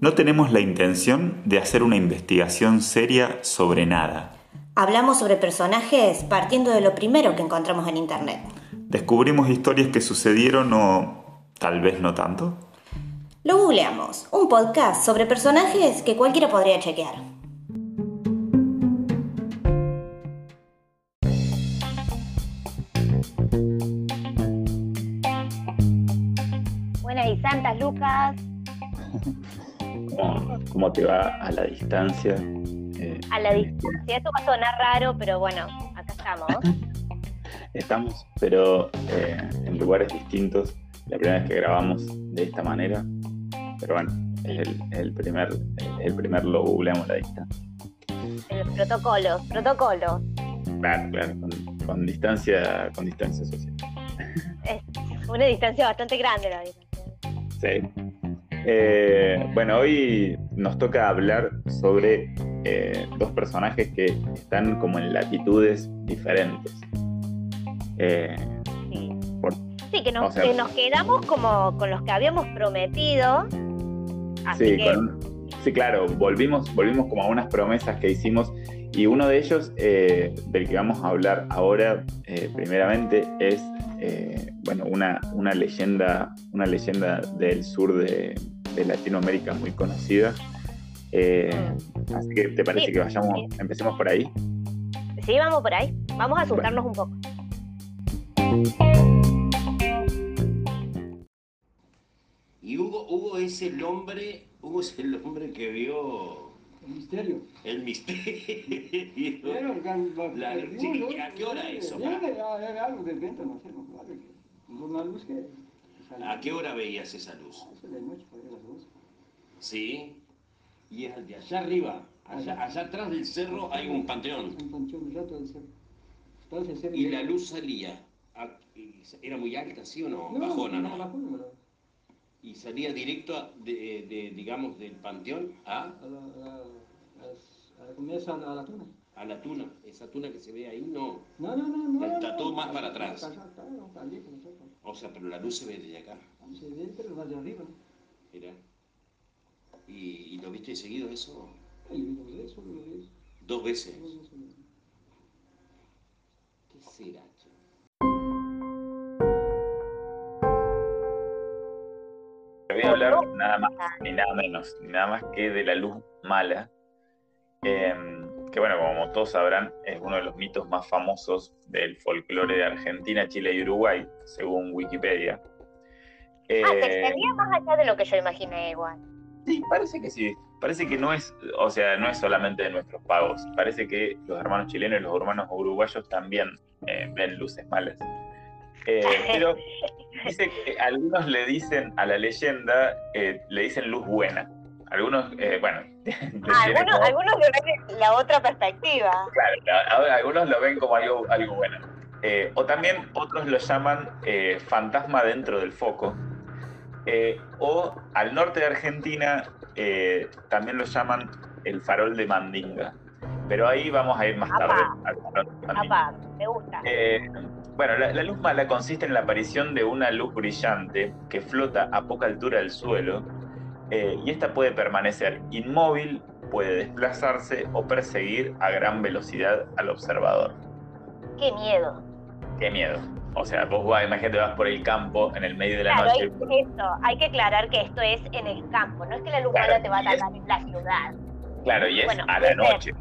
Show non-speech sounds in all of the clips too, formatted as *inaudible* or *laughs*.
No tenemos la intención de hacer una investigación seria sobre nada. Hablamos sobre personajes partiendo de lo primero que encontramos en Internet. Descubrimos historias que sucedieron o tal vez no tanto. Lo googleamos, un podcast sobre personajes que cualquiera podría chequear. ¿Cómo, te va a la distancia? Eh, a la distancia, esto va a sonar raro, pero bueno, acá estamos. *laughs* estamos, pero eh, en lugares distintos. La primera vez que grabamos de esta manera, pero bueno, es el, primer, el primer lo googleamos a la distancia. El protocolo, protocolo. Claro, claro, con, distancia, con distancia social. Es una distancia bastante grande la distancia. Sí. Eh, bueno, hoy nos toca hablar sobre eh, dos personajes que están como en latitudes diferentes. Eh, sí. que, nos, quedamos como con los que habíamos prometido. sí, claro, volvimos, volvimos como a unas promesas que hicimos y uno de ellos, del que vamos a hablar ahora, primeramente, es bueno, una, una, leyenda, una leyenda del sur de, de Latinoamérica muy conocida. Eh, así que, ¿te parece que vayamos, empecemos por ahí? Sí, vamos por ahí. Vamos a asustarnos un poco. Y Hugo, Hugo es el hombre, Hugo es el hombre que vio el misterio. El misterio. Pero, la, ¿A qué hora eso? Era algo de venta, no sé, no, una luz que ¿A qué hora veías esa luz? de noche, las Sí. Y es de allá arriba, allá, allá atrás del cerro hay un panteón. Un panteón del cerro. y la luz salía, ¿era muy alta, sí o no? bajona, ¿no? Bajona, y salía directo, de, digamos, del panteón a... A la, a la, a la, tuna. A la tuna, esa tuna que se ve ahí, no. No, no, no. no Está todo más para atrás. O sea, pero la luz se ve desde acá. Se ve, pero va de arriba. Mira. ¿Y, ¿Y, lo viste seguido eso? Sí, dos veces, dos veces. ¿Dos veces? Dos veces. ¿Qué será, voy a hablar nada más ni nada menos, ni nada más que de la luz mala. Eh, que bueno, como todos sabrán, es uno de los mitos más famosos del folclore de Argentina, Chile y Uruguay, según Wikipedia. ah, se eh, extendía más allá de lo que yo imaginé igual. Sí, parece que sí. Parece que no es, o sea, no es solamente de nuestros pagos. Parece que los hermanos chilenos y los hermanos uruguayos también eh, ven luces malas. Eh, *laughs* pero dice que algunos le dicen a la leyenda, le dicen luz buena. Algunos, eh, bueno. *laughs* Ah, algunos, algunos lo ven la otra perspectiva. Claro, algunos lo ven como algo, algo bueno. Eh, o también otros lo llaman eh, fantasma dentro del foco. o al norte de Argentina también lo llaman el farol de Mandinga. Pero ahí vamos a ir más tarde. me gusta. bueno, la, la luz mala consiste en la aparición de una luz brillante que flota a poca altura del suelo eh, y esta puede permanecer inmóvil, puede desplazarse o perseguir a gran velocidad al observador. ¡Qué miedo! ¡Qué miedo! O sea, vos vas, imagínate, vas por el campo en el medio de la noche. Hay, hay que aclarar que esto es en el campo, no es que la luz te va a atacar en la ciudad. Claro, y es a la noche.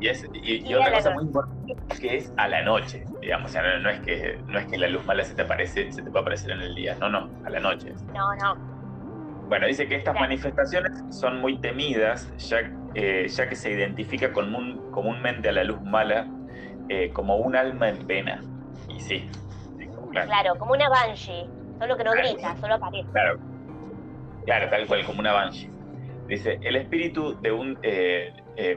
Y, es, y, otra cosa muy importante es que es a la noche, digamos, o sea, no, es que, no es que la luz mala se te aparece, se te puede aparecer en el día, no, no, a la noche. No, no, bueno, dice que estas manifestaciones son muy temidas, ya, eh, ya que se identifica comúnmente a la luz mala eh, como un alma en pena. Y sí. claro. como una banshee, solo que no grita, solo aparece. Claro. claro, tal cual, como una banshee. Dice, el espíritu de un, eh,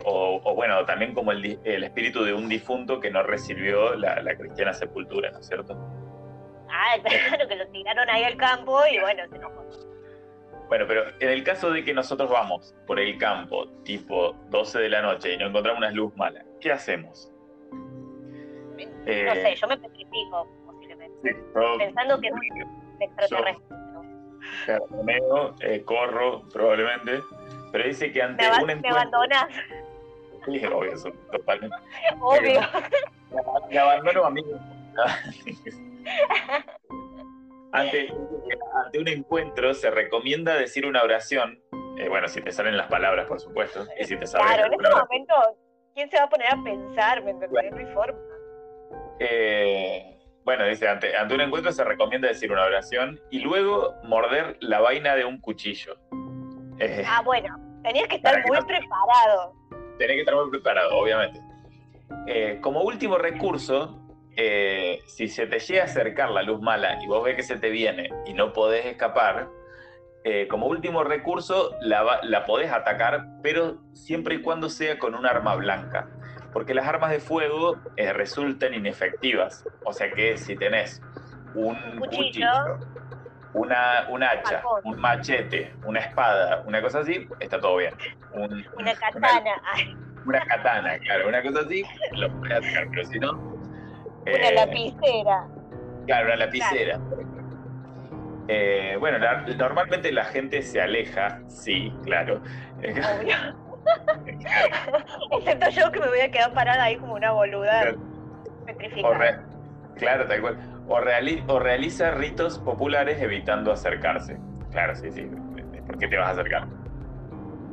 o, bueno, también como el, el, espíritu de un difunto que no recibió la, la cristiana sepultura, ¿no es cierto? Ah, *laughs* claro, que lo tiraron ahí al campo y bueno, se enojó. Bueno, pero en el caso de que nosotros vamos por el campo, tipo 12 de la noche, y no encontramos una luz mala, ¿qué hacemos? No sé, yo me petrifico, posiblemente. Pensando que es un extraterrestre. Yo, eh, corro, probablemente. pero dice que ante un encuentro... Me abandonas. Sí, obvio, eso, totalmente. *laughs* Obvio. Me abandono a mí. *laughs* ante, ante un encuentro se recomienda decir una oración, eh, bueno, si te salen las palabras, por supuesto, y si te Claro, en este momento, ¿quién se va a poner a pensar? ¿Me entendés? No hay forma. Eh, bueno, dice, ante, ante un encuentro se recomienda decir una oración y luego morder la vaina de un cuchillo. Eh, ah, bueno, tenías que estar muy preparado. Tenés que estar muy preparado, obviamente. Como último recurso, eh, si se te llega a acercar la luz mala y vos ves que se te viene y no podés escapar, como último recurso la, la podés atacar, pero siempre y cuando sea con un arma blanca porque las armas de fuego eh, resultan inefectivas. O sea que si tenés un cuchillo, una, un hacha, un machete, una espada, una cosa así, está todo bien. una katana. *laughs* Una, katana, claro, una cosa así, lo puedes hacer, pero si no... Una eh, lapicera. Claro, una lapicera. Eh, bueno, normalmente la gente se aleja, sí, claro. Obvio. *laughs* Excepto yo que me voy a quedar parada ahí como una boluda petrificada. claro, tal cual. O, realiza ritos populares evitando acercarse. Claro, sí, sí. ¿Por qué te vas a acercar?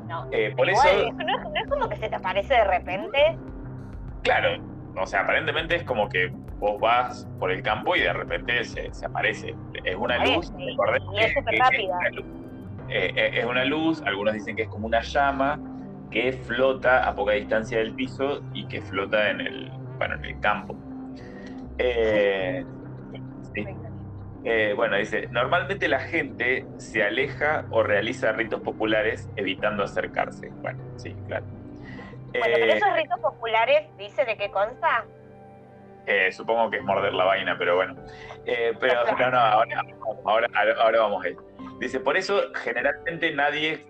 No. Eh, por eso... ¿no, es, como que se te aparece de repente. Claro. O sea, aparentemente es como que vos vas por el campo y de repente se, aparece. Es una luz. y es súper rápida. Eh, eh, es una luz, algunos dicen que es como una llama, que flota a poca distancia del piso y que flota en el, bueno, en el campo. Eh, eh, bueno, dice, normalmente la gente se aleja o realiza ritos populares evitando acercarse. Bueno, sí, claro. Bueno, pero eh, esos ritos populares, ¿dice de qué consta? supongo que es morder la vaina, pero bueno. pero no, no, ahora, ahora, ahora, vamos a ir. Dice, por eso generalmente nadie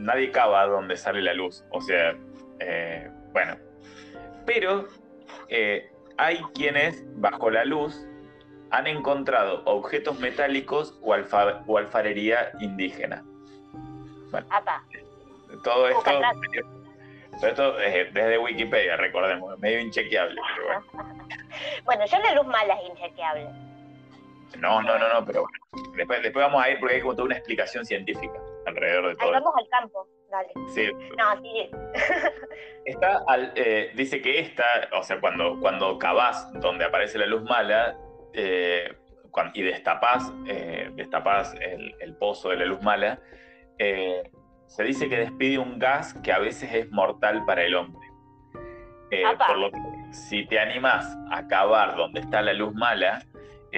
nadie cava donde sale la luz. O sea, eh, bueno. Pero eh, hay quienes, bajo la luz, han encontrado objetos metálicos o, alfarería indígena. Bueno, todo esto, esto eh, desde Wikipedia, recordemos, medio inchequeable. bueno. *laughs* ya la luz mala es inchequeable. No, no, no, no, pero bueno. Después, después vamos a ir porque hay como toda una explicación científica alrededor de todo. Ahí vamos al campo, dale. Sí. No, sigue. *laughs* Está eh, dice que esta, o sea, cuando, cuando cavás donde aparece la luz mala eh, y destapás, eh, el, pozo de la luz mala, se dice que despide un gas que a veces es mortal para el hombre. por lo que si te animás a cavar donde está la luz mala,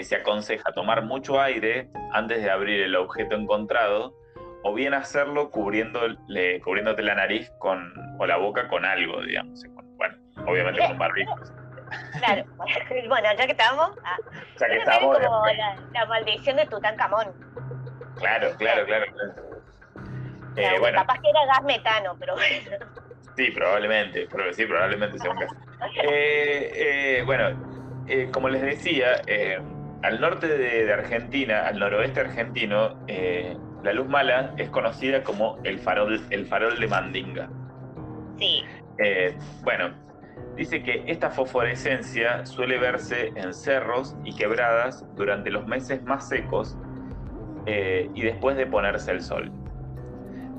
se aconseja tomar mucho aire antes de abrir el objeto encontrado o bien hacerlo cubriéndole, cubriéndote la nariz con, o la boca con algo, digamos. bueno, obviamente con barbijos. Claro, *laughs* bueno, ya que estamos. Ah, ya que estamos. Como la, maldición de Tutankamón. Claro, claro, claro. claro. Eh, bueno, capaz que era gas metano, pero bueno. Sí, probablemente, pero sí, probablemente sea un gas. *laughs* Eh, eh, bueno, eh, como les decía, al norte de, Argentina, al noroeste argentino, la luz mala es conocida como el farol, el farol de Mandinga. Sí. Bueno, dice que esta fosforescencia suele verse en cerros y quebradas durante los meses más secos y después de ponerse el sol.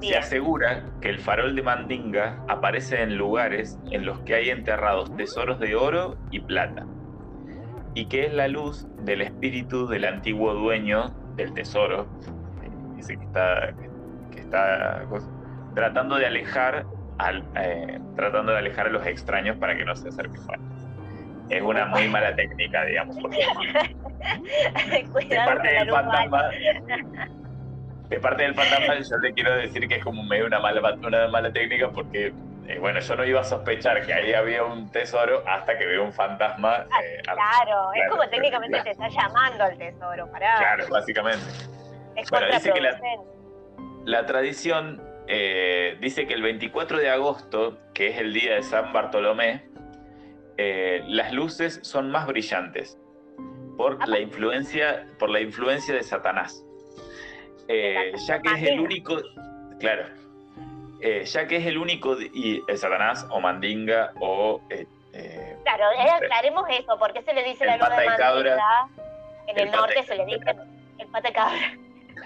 Se asegura que el farol de Mandinga aparece en lugares en los que hay enterrados tesoros de oro y plata y que es la luz del espíritu del antiguo dueño del tesoro. Dice que está, que está tratando de alejar al, eh, tratando de alejar a los extraños para que no se acerquen. es una muy mala técnica, digamos, porque *laughs* de parte del fantasma, *laughs* de parte del fantasma yo te quiero decir que es como medio una mala, una mala técnica porque eh, bueno, yo no iba a sospechar que ahí había un tesoro hasta que veo un fantasma. Ah, eh, claro, es como técnicamente te está llamando al tesoro, pará. Claro, básicamente. Es bueno, dice que la, tradición eh, dice que el 24 de agosto, que es el día de San Bartolomé, las luces son más brillantes por la influencia, por la influencia de Satanás. Ya que es el único, claro, eh, ya que es el único, y el Satanás o Mandinga o... Eh, eh, claro, aclaremos eso, porque se le dice la luna de Mandinga, en el, norte se le dice el pata de cabra.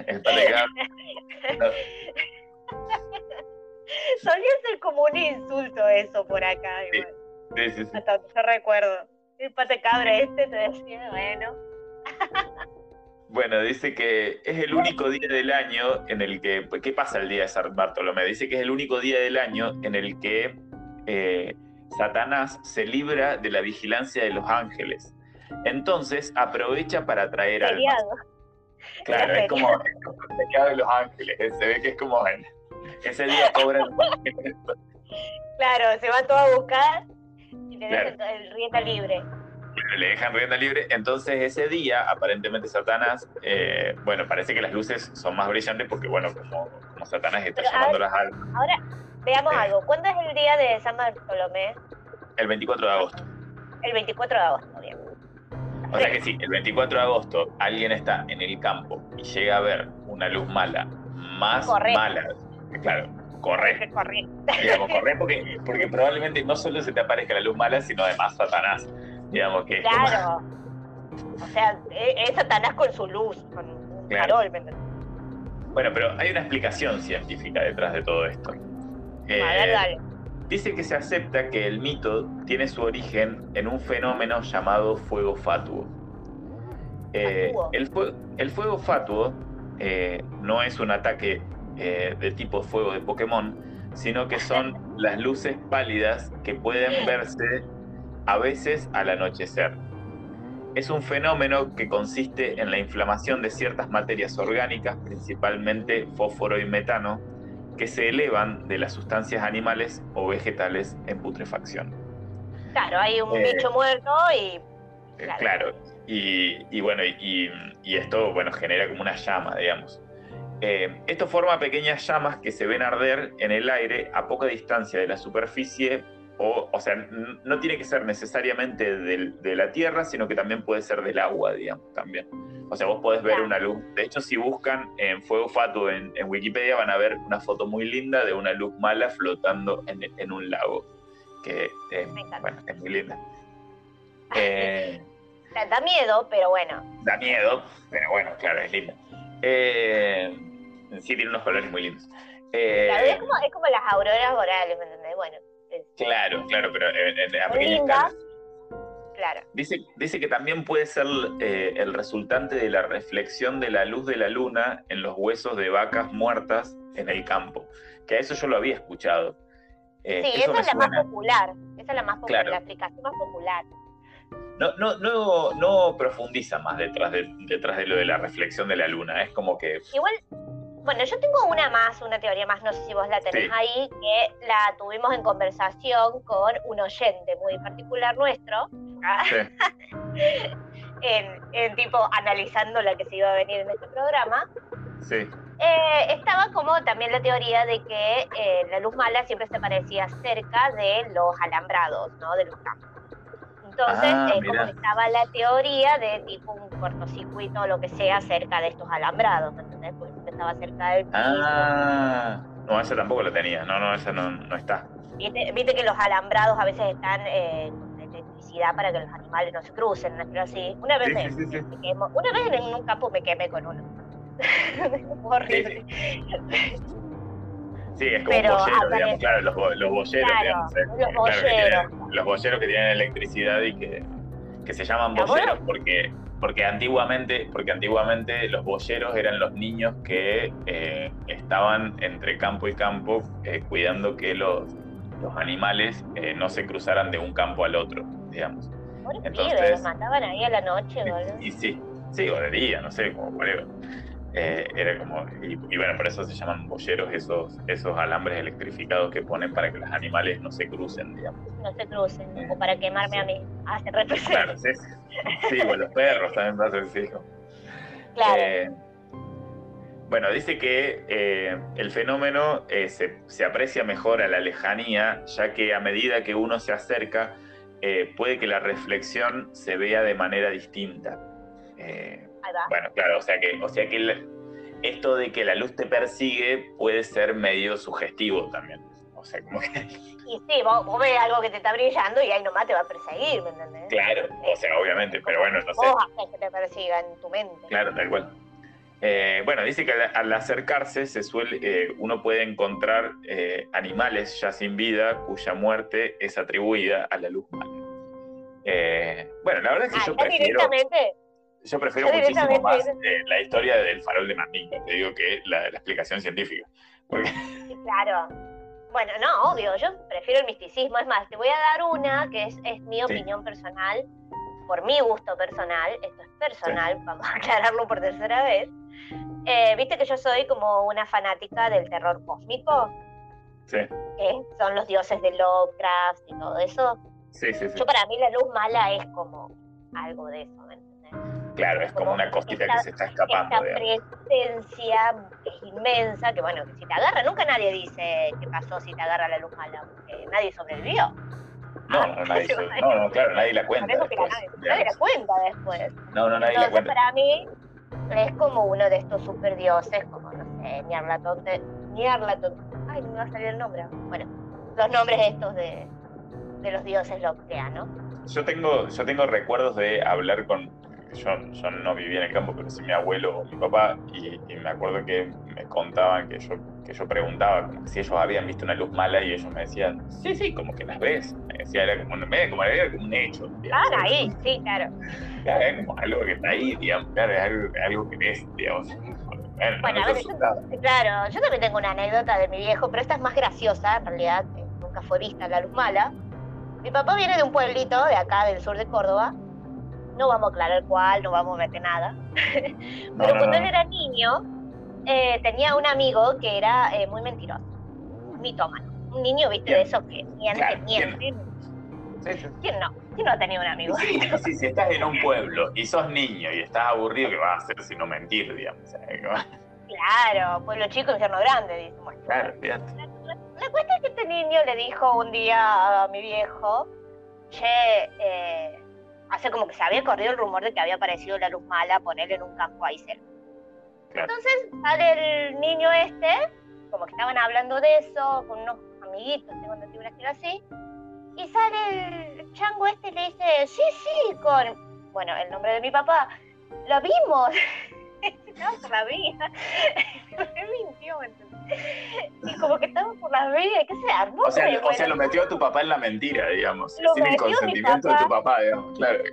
El pata de cabra. *laughs* Solía ser como un insulto eso por acá. Sí, sí, sí, Hasta yo recuerdo. El pata cabra este te decía, bueno. *laughs* Bueno, dice que es el único día del año en el que. Pues, ¿Qué pasa el día de San Bartolomé? Dice que es el único día del año en el que eh, Satanás se libra de la vigilancia de los ángeles. Entonces aprovecha para traer almas. Claro, es como, el pecado de los ángeles. Se ve que es como ese día cobran. claro, se va todo a buscar y le dejan el rienda libre le dejan rienda libre. Entonces ese día, aparentemente Satanás, eh, bueno, parece que las luces son más brillantes porque, bueno, como, como Satanás está llamando las almas. Ahora, veamos eh. algo. ¿Cuándo es el día de San Bartolomé? El 24 de agosto. El 24 de agosto, bien. O sea que sí, el 24 de agosto alguien está en el campo y llega a ver una luz mala, más mala. Claro, corre. Corre. Digamos, corre porque, porque probablemente no solo se te aparezca la luz mala, sino además Satanás. Digamos que. Claro. O sea, e, es Satanás con su luz, con un farol, Bueno, pero hay una explicación científica detrás de todo esto. Eh, dice que se acepta que el mito tiene su origen en un fenómeno llamado fuego fatuo. Eh, el, el, fuego fatuo eh, no es un ataque de tipo fuego de Pokémon, sino que son *laughs* las luces pálidas que pueden verse a veces al anochecer. Es un fenómeno que consiste en la inflamación de ciertas materias orgánicas, principalmente fósforo y metano, que se elevan de las sustancias animales o vegetales en putrefacción. Claro, hay un eh, bicho muerto y... Eh, claro, y, bueno, y, esto bueno, genera como una llama, digamos. Eh, esto forma pequeñas llamas que se ven arder en el aire a poca distancia de la superficie o, o sea, no tiene que ser necesariamente de, la tierra, sino que también puede ser del agua, digamos, también. O sea, vos podés ver una luz. De hecho, si buscan en Fuego Fatuo en, Wikipedia, van a ver una foto muy linda de una luz mala flotando en, un lago, que bueno, es muy linda. *laughs* Eh, da miedo, pero bueno. Da miedo, pero bueno, claro, es linda. Eh, sí, tiene unos colores muy lindos. Eh, es, como, es como las auroras boreales, ¿me entendés? Bueno. Claro, claro, pero a pequeña escala. Claro. Dice, dice que también puede ser eh, el resultante de la reflexión de la luz de la luna en los huesos de vacas muertas en el campo. Que a eso yo lo había escuchado. Eh, sí, esa es la más popular. Esa es la más popular, la explicación más popular. No, no, no, no profundiza más detrás de, detrás de lo de la reflexión de la luna. Es como que. Igual bueno, yo tengo una más, una teoría más, no sé si vos la tenés ahí, que la tuvimos en conversación con un oyente muy particular nuestro, *laughs* en, tipo analizando la que se iba a venir en este programa. Sí. Eh, estaba como también la teoría de que eh, la luz mala siempre se parecía cerca de los alambrados, ¿no? De los campos. Entonces, ah, eh, como estaba la teoría de tipo un cortocircuito o lo que sea cerca de estos alambrados, ¿entendés? Porque estaba cerca del piso. Ah, no, esa tampoco la tenía, no, no, esa no, no está. ¿Viste, que los alambrados a veces están eh, con electricidad para que los animales no se crucen, ¿no? así. Una vez, me, una vez en un campo me quemé con uno. *laughs* horrible. Sí, es como Pero, bollero, digamos, claro, los, los bolleros, digamos, eh, los bolleros. los bolleros que tienen electricidad y que, que se llaman bolleros porque, porque antiguamente, porque antiguamente los bolleros eran los niños que eh, estaban entre campo y campo eh, cuidando que los, los animales no se cruzaran de un campo al otro, digamos. Entonces, los mataban ahí a la noche, ¿verdad? Y, sí, sí, o de día, no sé, como whatever. Eh, era como, y, bueno, por eso se llaman bolleros esos, esos alambres electrificados que ponen para que los animales no se crucen, digamos. No se crucen, eh, o para quemarme a mí. Ah, se Claro, sí, sí, o los perros también a ser Claro. Eh, bueno, dice que el fenómeno se, se, aprecia mejor a la lejanía, ya que a medida que uno se acerca, puede que la reflexión se vea de manera distinta. Bueno, claro, o sea que, o sea que esto de que la luz te persigue puede ser medio sugestivo también. O sea, como que... *laughs* Y sí, vos, ves algo que te está brillando y ahí nomás te va a perseguir, ¿me entendés? Claro, o sea, obviamente, pero bueno, no sé. Vos haces que te persiga en tu mente. Claro, tal cual. Eh, bueno, dice que al, acercarse se suele, eh, uno puede encontrar eh, animales ya sin vida cuya muerte es atribuida a la luz mala. bueno, la verdad es que ah, yo prefiero, yo prefiero muchísimo más la historia del farol de Mandinga, te digo que la, la explicación científica. Claro. Bueno, no, obvio, yo prefiero el misticismo. Es más, te voy a dar una que es, es mi opinión personal, por mi gusto personal, esto es personal, vamos a aclararlo por tercera vez. Eh, viste que yo soy como una fanática del terror cósmico. Sí. son los dioses de Lovecraft y todo eso. Sí, sí, sí. Yo para mí la luz mala es como algo de eso, ¿me? Claro, es como, una cosita que se está escapando. Esta presencia es inmensa, que bueno, que si te agarra, nunca nadie dice qué pasó si te agarra la luz mala, porque nadie sobrevivió. No, no, nadie, *laughs* no, no, claro, nadie la cuenta. Después, nadie, la cuenta después. No, no, nadie la cuenta. Para mí, es como uno de estos super dioses, como no sé, Nyarlathotep, ay, no me va a salir el nombre. Bueno, los nombres estos de, de los dioses ¿no? Yo tengo, yo tengo recuerdos de hablar con, yo, yo no vivía en el campo, pero sí mi abuelo o mi papá, y, me acuerdo que me contaban que yo, que yo preguntaba si ellos habían visto una luz mala y ellos me decían, sí, sí, como que las ves. Me decía, era como, como, era como un hecho. Digamos, ah, ahí, sí, claro. Claro, es como algo que está ahí, digamos, claro, es algo, algo que ves, digamos. Bueno, a ver, yo, claro, yo también tengo una anécdota de mi viejo, pero esta es más graciosa, en realidad, que nunca fue vista la luz mala. Mi papá viene de un pueblito de acá, del sur de Córdoba, no vamos a aclarar cuál, no vamos a meter nada. *laughs* Pero cuando él era niño, eh, tenía un amigo que era eh, muy mentiroso, mitómano. Un niño, viste, de esos que mienten, mienten. ¿Quién no? ¿Quién no ha tenido un amigo? Sí, sí, si estás en un pueblo y sos niño y estás aburrido, ¿qué vas a hacer si no mentir, digamos? Claro, pueblo chico, infierno grande, dice. claro, fíjate. La, la, cuestión es que este niño le dijo un día a mi viejo, che, eh, hace como que se había corrido el rumor de que había aparecido la luz mala ponerle en un campo ahí cerca. Entonces sale el niño este, como que estaban hablando de eso con unos amiguitos, tengo entendido que era así, y sale el chango este y le dice, sí, sí, con, bueno, el nombre de mi papá, lo vimos. *laughs* estaba por la vía. *laughs* Me mintió, Y como que estaba por la vía, ¿qué se armó? O sea, o sea, lo metió a tu papá en la mentira, digamos. sin el consentimiento de tu papá, digamos, claro.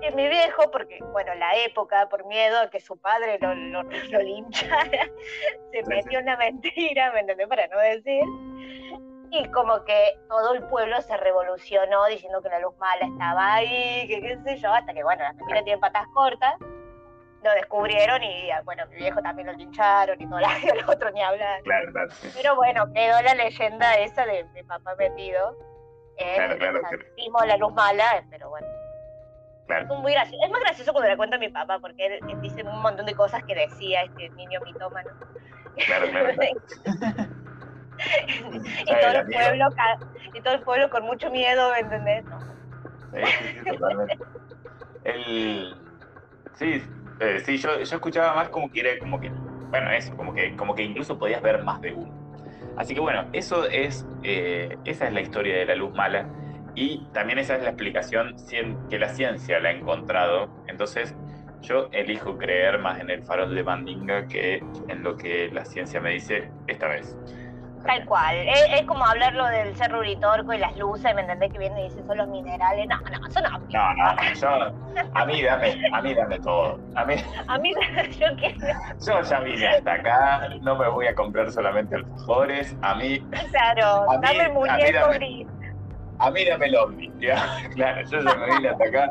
Que mi viejo, porque, bueno, la época, por miedo a que su padre lo, lo, lo linchara, *laughs* se metió en la mentira, ¿me entendés? Para no decir. Y como que todo el pueblo se revolucionó diciendo que la luz mala estaba ahí, que qué sé yo, hasta que, bueno, la familia tiene patas cortas lo descubrieron y bueno, mi viejo también lo lincharon y todo *laughs* el otro ni hablar. Claro, claro. Pero bueno, quedó la leyenda esa de mi papá metido. claro, claro, Vimos la luz mala, pero bueno. Claro. Es, muy gracioso. es más gracioso cuando le cuenta a mi papá, porque él, dice un montón de cosas que decía este niño mitómano. Claro, claro. *laughs* y, todo el pueblo, y todo el pueblo con mucho miedo, ¿me entendés? Sí, sí, sí, totalmente. El... Sí, eh, sí, yo, yo escuchaba más como que era como que, bueno, eso, como que, como que incluso podías ver más de uno. Así que bueno, eso es, eh, esa es la historia de la luz mala y también esa es la explicación que la ciencia la ha encontrado. Entonces yo elijo creer más en el farol de Mandinga que en lo que la ciencia me dice esta vez. Tal cual. Es, como hablarlo del cerro Uritorco y las luces, ¿me entendés? Que viene y dice son los minerales. No, no, eso no. No. Yo, a mí dame, a mí dame todo. A mí, *laughs* a mí yo quiero. Yo ya vine hasta acá, no me voy a comprar solamente alfajores. A mí. Claro, dame el muñeco gris. A mí dame el ovni. *laughs* Claro, yo ya me vine hasta acá.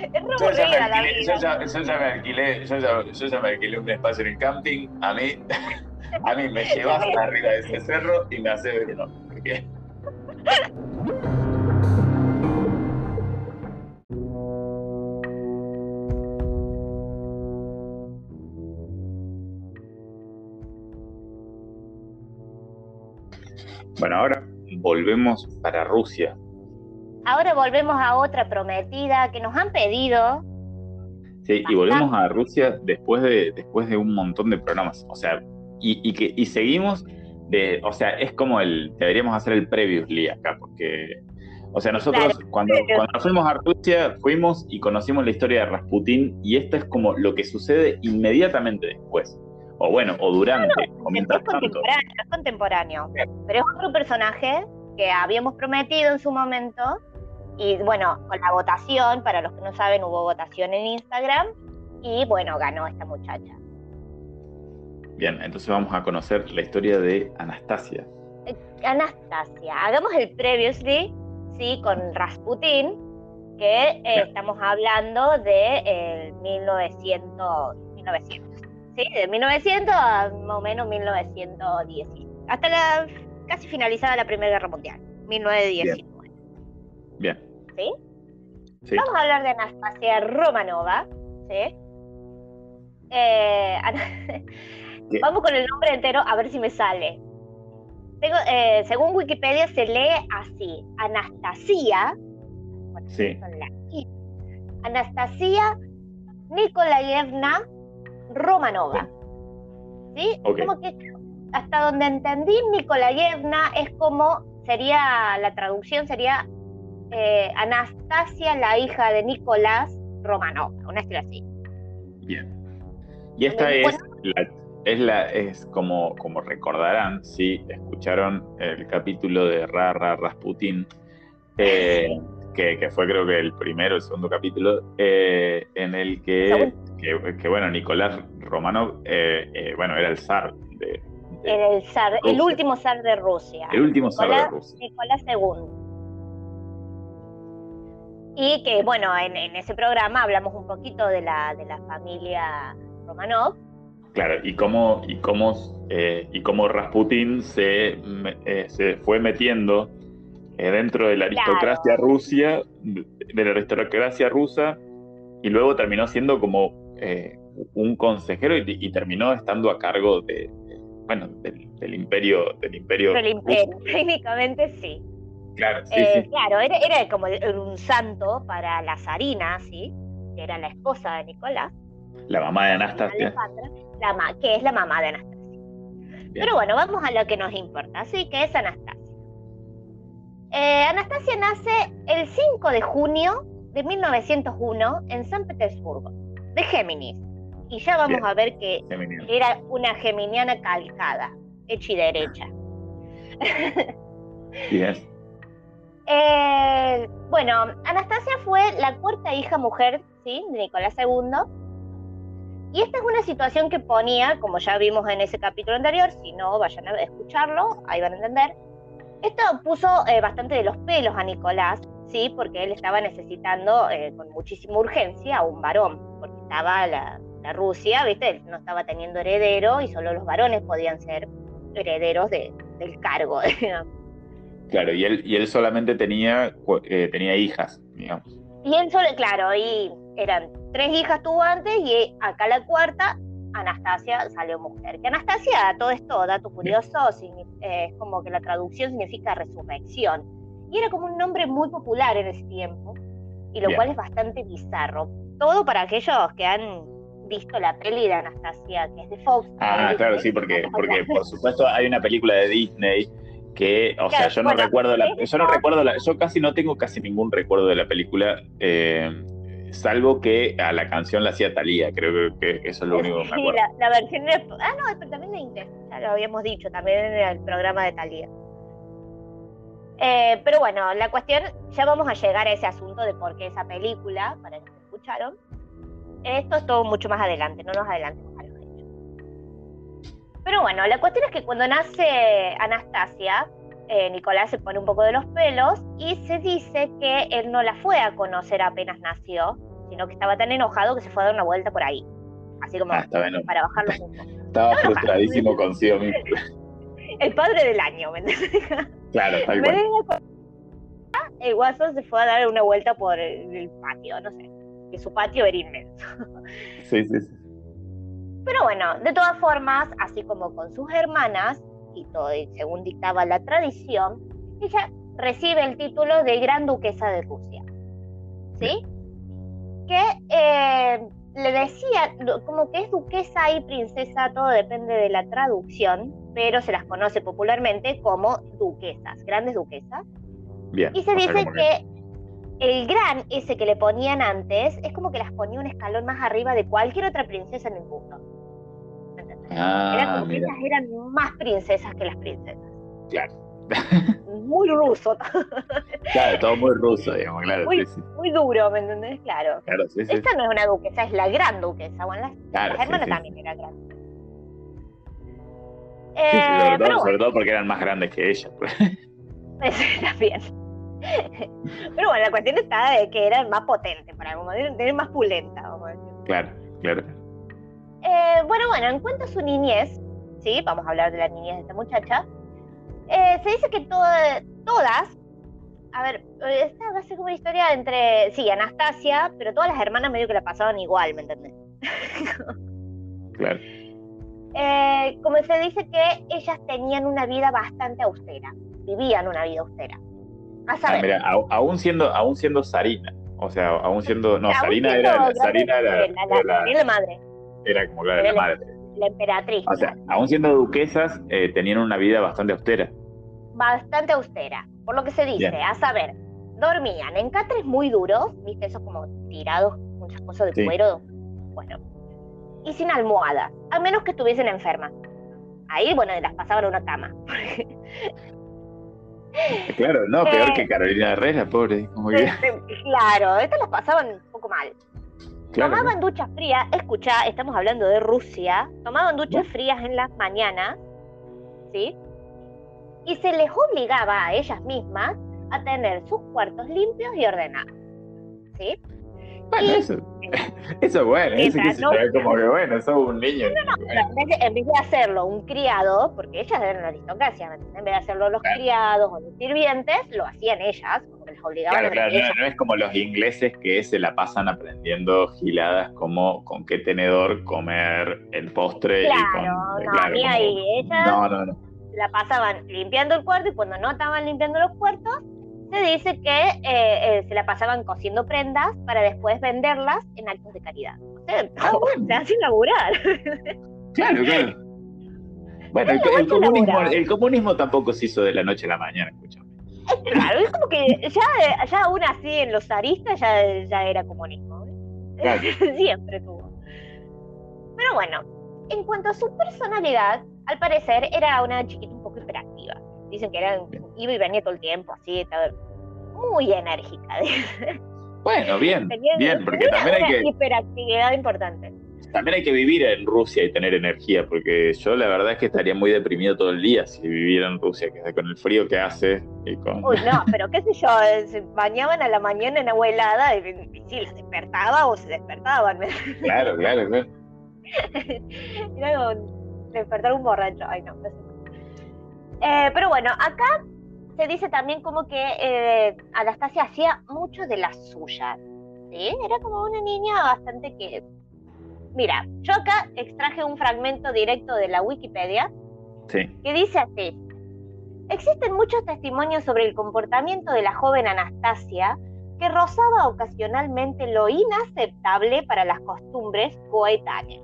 Es yo, ya me alquilé, yo, ya, yo ya me alquilé, yo ya, yo ya me alquilé un espacio en el camping. A mí. A mí me llevas *laughs* arriba de ese cerro y me hace ver no. Bueno, ahora volvemos para Rusia. Ahora volvemos a otra prometida que nos han pedido Sí, y volvemos a Rusia después de, después de un montón de programas. O sea, y, que, y seguimos de, o sea, es como el, deberíamos hacer el previously acá, porque, o sea, nosotros cuando, cuando fuimos a Rusia, fuimos y conocimos la historia de Rasputín, y esto es como lo que sucede inmediatamente después. O bueno, o durante, o mientras es contemporáneo, Es contemporáneo, pero es otro personaje que habíamos prometido en su momento, y bueno, con la votación, para los que no saben, hubo votación en Instagram, y bueno, ganó esta muchacha. Bien, entonces vamos a conocer la historia de Anastasia. Eh, Anastasia, hagamos el previously, sí, con Rasputin, que eh, estamos hablando de 1900, 1900, sí, de 1900 a más o menos 1910, hasta la casi finalizada la Primera Guerra Mundial, 1919. Bien. ¿Sí? ¿Sí? Vamos a hablar de Anastasia Romanova, ¿sí? Eh, *laughs* Vamos con el nombre entero a ver si me sale. Eh, según Wikipedia se lee así: Anastasia. sí. Anastasia Nikolaevna Romanova. ¿Sí? Como que hasta donde entendí, Nikolaevna es como sería la traducción sería eh, Anastasia, la hija de Nicolás Romanov, una estilo así. Bien. Y esta es la, es, la, es como, como recordarán, si escucharon el capítulo de Ra Ra Rasputin, eh, que, fue creo que el primero, el segundo capítulo, eh, en el que, que, bueno, Nicolás Romanov, eh, bueno, era el zar de, era el zar, el último zar de Rusia. El último zar de Rusia. Nicolás II. Y que, bueno, en, en, ese programa hablamos un poquito de la, de la familia Romanov, Claro, y cómo, y cómo, eh, y cómo Rasputin se, eh, se fue metiendo eh, dentro de la aristocracia rusa, de la aristocracia rusa, y luego terminó siendo como un consejero y, terminó estando a cargo de, bueno, del, imperio, del imperio. Del imperio, *laughs* técnicamente sí. Claro, sí, sí. Claro, era, era como un santo para la zarina, ¿sí? Que era la esposa de Nicolás. La mamá de Anastasia la que es la mamá de Anastasia. Pero bueno, vamos a lo que nos importa, así que es Anastasia. Eh, Anastasia nace el 5 de junio de 1901 en San Petersburgo, de Géminis. Y ya vamos a ver que era una geminiana calcada, hecha y derecha. *laughs* Eh, bueno, Anastasia fue la cuarta hija mujer ¿sí? de Nicolás II y esta es una situación que ponía, como ya vimos en ese capítulo anterior, si no, vayan a escucharlo, ahí van a entender. Esto puso eh, bastante de los pelos a Nicolás, ¿sí? Porque él estaba necesitando eh, con muchísima urgencia a un varón, porque estaba la, Rusia, ¿viste? no estaba teniendo heredero y solo los varones podían ser herederos del cargo, *laughs* Claro, y él, y él solamente tenía, eh, tenía hijas, digamos. Y él solo, claro, y eran tres hijas tuvo antes y acá la cuarta, Anastasia salió mujer. Que Anastasia, todo esto, dato curioso, eh, es como que la traducción significa resurrección. Y era como un nombre muy popular en ese tiempo, y lo cual es bastante bizarro. Todo para aquellos que han visto la peli de Anastasia, que es de Fox. Ah, claro, sí, porque, *laughs* porque por supuesto hay una película de Disney que, o sea, yo no recuerdo la, yo no recuerdo la, yo casi no tengo casi ningún recuerdo de la película. Eh, salvo que a la canción la hacía Talía, creo que eso es lo único que me acuerdo. Sí, la, versión de, ah no, pero también de inglés, ya lo habíamos dicho, también en el programa de Talía. Eh, pero bueno, la cuestión, ya vamos a llegar a ese asunto de por qué esa película, para los que escucharon. Esto es todo mucho más adelante, no nos adelantemos a los hechos. Pero bueno, la cuestión es que cuando nace Anastasia, eh, Nicolás se pone un poco de los pelos y se dice que él no la fue a conocer apenas nació, sino que estaba tan enojado que se fue a dar una vuelta por ahí. Así como ah, para bajarlo un *laughs* Estaba frustradísimo consigo mismo. *laughs* El padre del año, ¿me entiendes? Claro, tal cual. El guaso se fue a dar una vuelta por el, patio, no sé. Que su patio era inmenso. Sí, sí, sí. Pero bueno, de todas formas, así como con sus hermanas, y según dictaba la tradición, ella recibe el título de Gran Duquesa de Rusia. ¿Sí? Que eh, le decía, como que es duquesa y princesa, todo depende de la traducción, pero se las conoce popularmente como duquesas, grandes duquesas. Bien, y se dice que, el gran ese que le ponían antes es como que las ponía un escalón más arriba de cualquier otra princesa en el mundo. Ah, Era como que ellas eran más princesas que las princesas. Claro. Muy ruso. claro, todo muy ruso, digamos, claro. Muy, muy duro, ¿me entendés? Claro. claro sí, sí. Esta no es una duquesa, es la gran duquesa. Bueno, las, las hermanas también eran grandes. Eh, sobre, todo, sobre todo porque eran más grandes que ella. Pues. *laughs* también. Pero bueno, la cuestión está de que eran más potentes, para como tener más pulenta, vamos a decir. Claro, claro. Eh, bueno, bueno, en cuanto a su niñez, ¿sí? Vamos a hablar de la niñez de esta muchacha. Eh, se dice que todas, a ver, esta va a ser como una historia entre, sí, Anastasia, pero todas las hermanas medio que la pasaban igual, ¿me entendés? *laughs* claro. Eh, como se dice que ellas tenían una vida bastante austera, vivían una vida austera. A ah, mira, aún siendo, aún siendo Sarina, o sea, aún siendo, no, Sarina era, Sarina era, la, madre. Era como la de la madre la emperatriz. O sea, aún siendo duquesas, eh, tenían una vida bastante austera. Bastante austera, por lo que se dice, a saber, dormían en catres muy duros, viste, esos como tirados, muchas cosas de cuero, bueno, y sin almohada, a menos que estuviesen enfermas. Ahí, bueno, las pasaban a una cama. *laughs* Claro, no, peor que eh, Carolina Herrera, pobre. Como Claro, estas las pasaban un poco mal. Tomaban duchas frías, escucha, estamos hablando de Rusia, tomaban duchas frías en las mañanas, ¿sí? Y se les obligaba a ellas mismas a tener sus cuartos limpios y ordenados, ¿sí? Bueno, eso, *laughs* eso es bueno, eso que no, como que bueno, sos un niño. No, no, en, vez de, hacerlo un criado, porque ellas eran la aristocracia, en vez de hacerlo los criados o los sirvientes, lo hacían ellas, como que les obligaban claro, claro, no, no, es como los ingleses que se la pasan aprendiendo giladas como con qué tenedor comer el postre. Claro, y con, no, claro, mía y ellas no, no, no. la pasaban limpiando el cuarto y cuando no estaban limpiando los cuartos, se dice que eh, eh, se la pasaban cosiendo prendas para después venderlas en actos de caridad. O sea, ah, se hace laburar. Claro, claro. *laughs* Bueno, el, comunismo, el, comunismo, tampoco se hizo de la noche a la mañana, escúchame. Claro, es como que ya, ya aún así en los zaristas ya, ya era comunismo. Claro. *laughs* Siempre tuvo. Pero bueno, en cuanto a su personalidad, al parecer era una chiquita un poco hiperactiva. Dicen que era, iba y venía todo el tiempo, así, estaba muy enérgica. *laughs* Bueno, bien, bien, porque también hay que... *laughs* hiperactividad importante. También hay que vivir en Rusia y tener energía, porque yo la verdad es que estaría muy deprimido todo el día si viviera en Rusia, que con el frío que hace y con... Uy, no, pero qué sé yo, se bañaban a la mañana en agua helada y, y sí, las despertaba o se despertaban. Claro, claro, claro. *laughs* Era como despertar un borracho, ay no, no sé. Eh, pero bueno, acá se dice también como que eh, Anastasia hacía mucho de la suya. ¿sí? Era como una niña bastante que... Mira, yo acá extraje un fragmento directo de la Wikipedia que dice así. Existen muchos testimonios sobre el comportamiento de la joven Anastasia que rozaba ocasionalmente lo inaceptable para las costumbres coetáneas.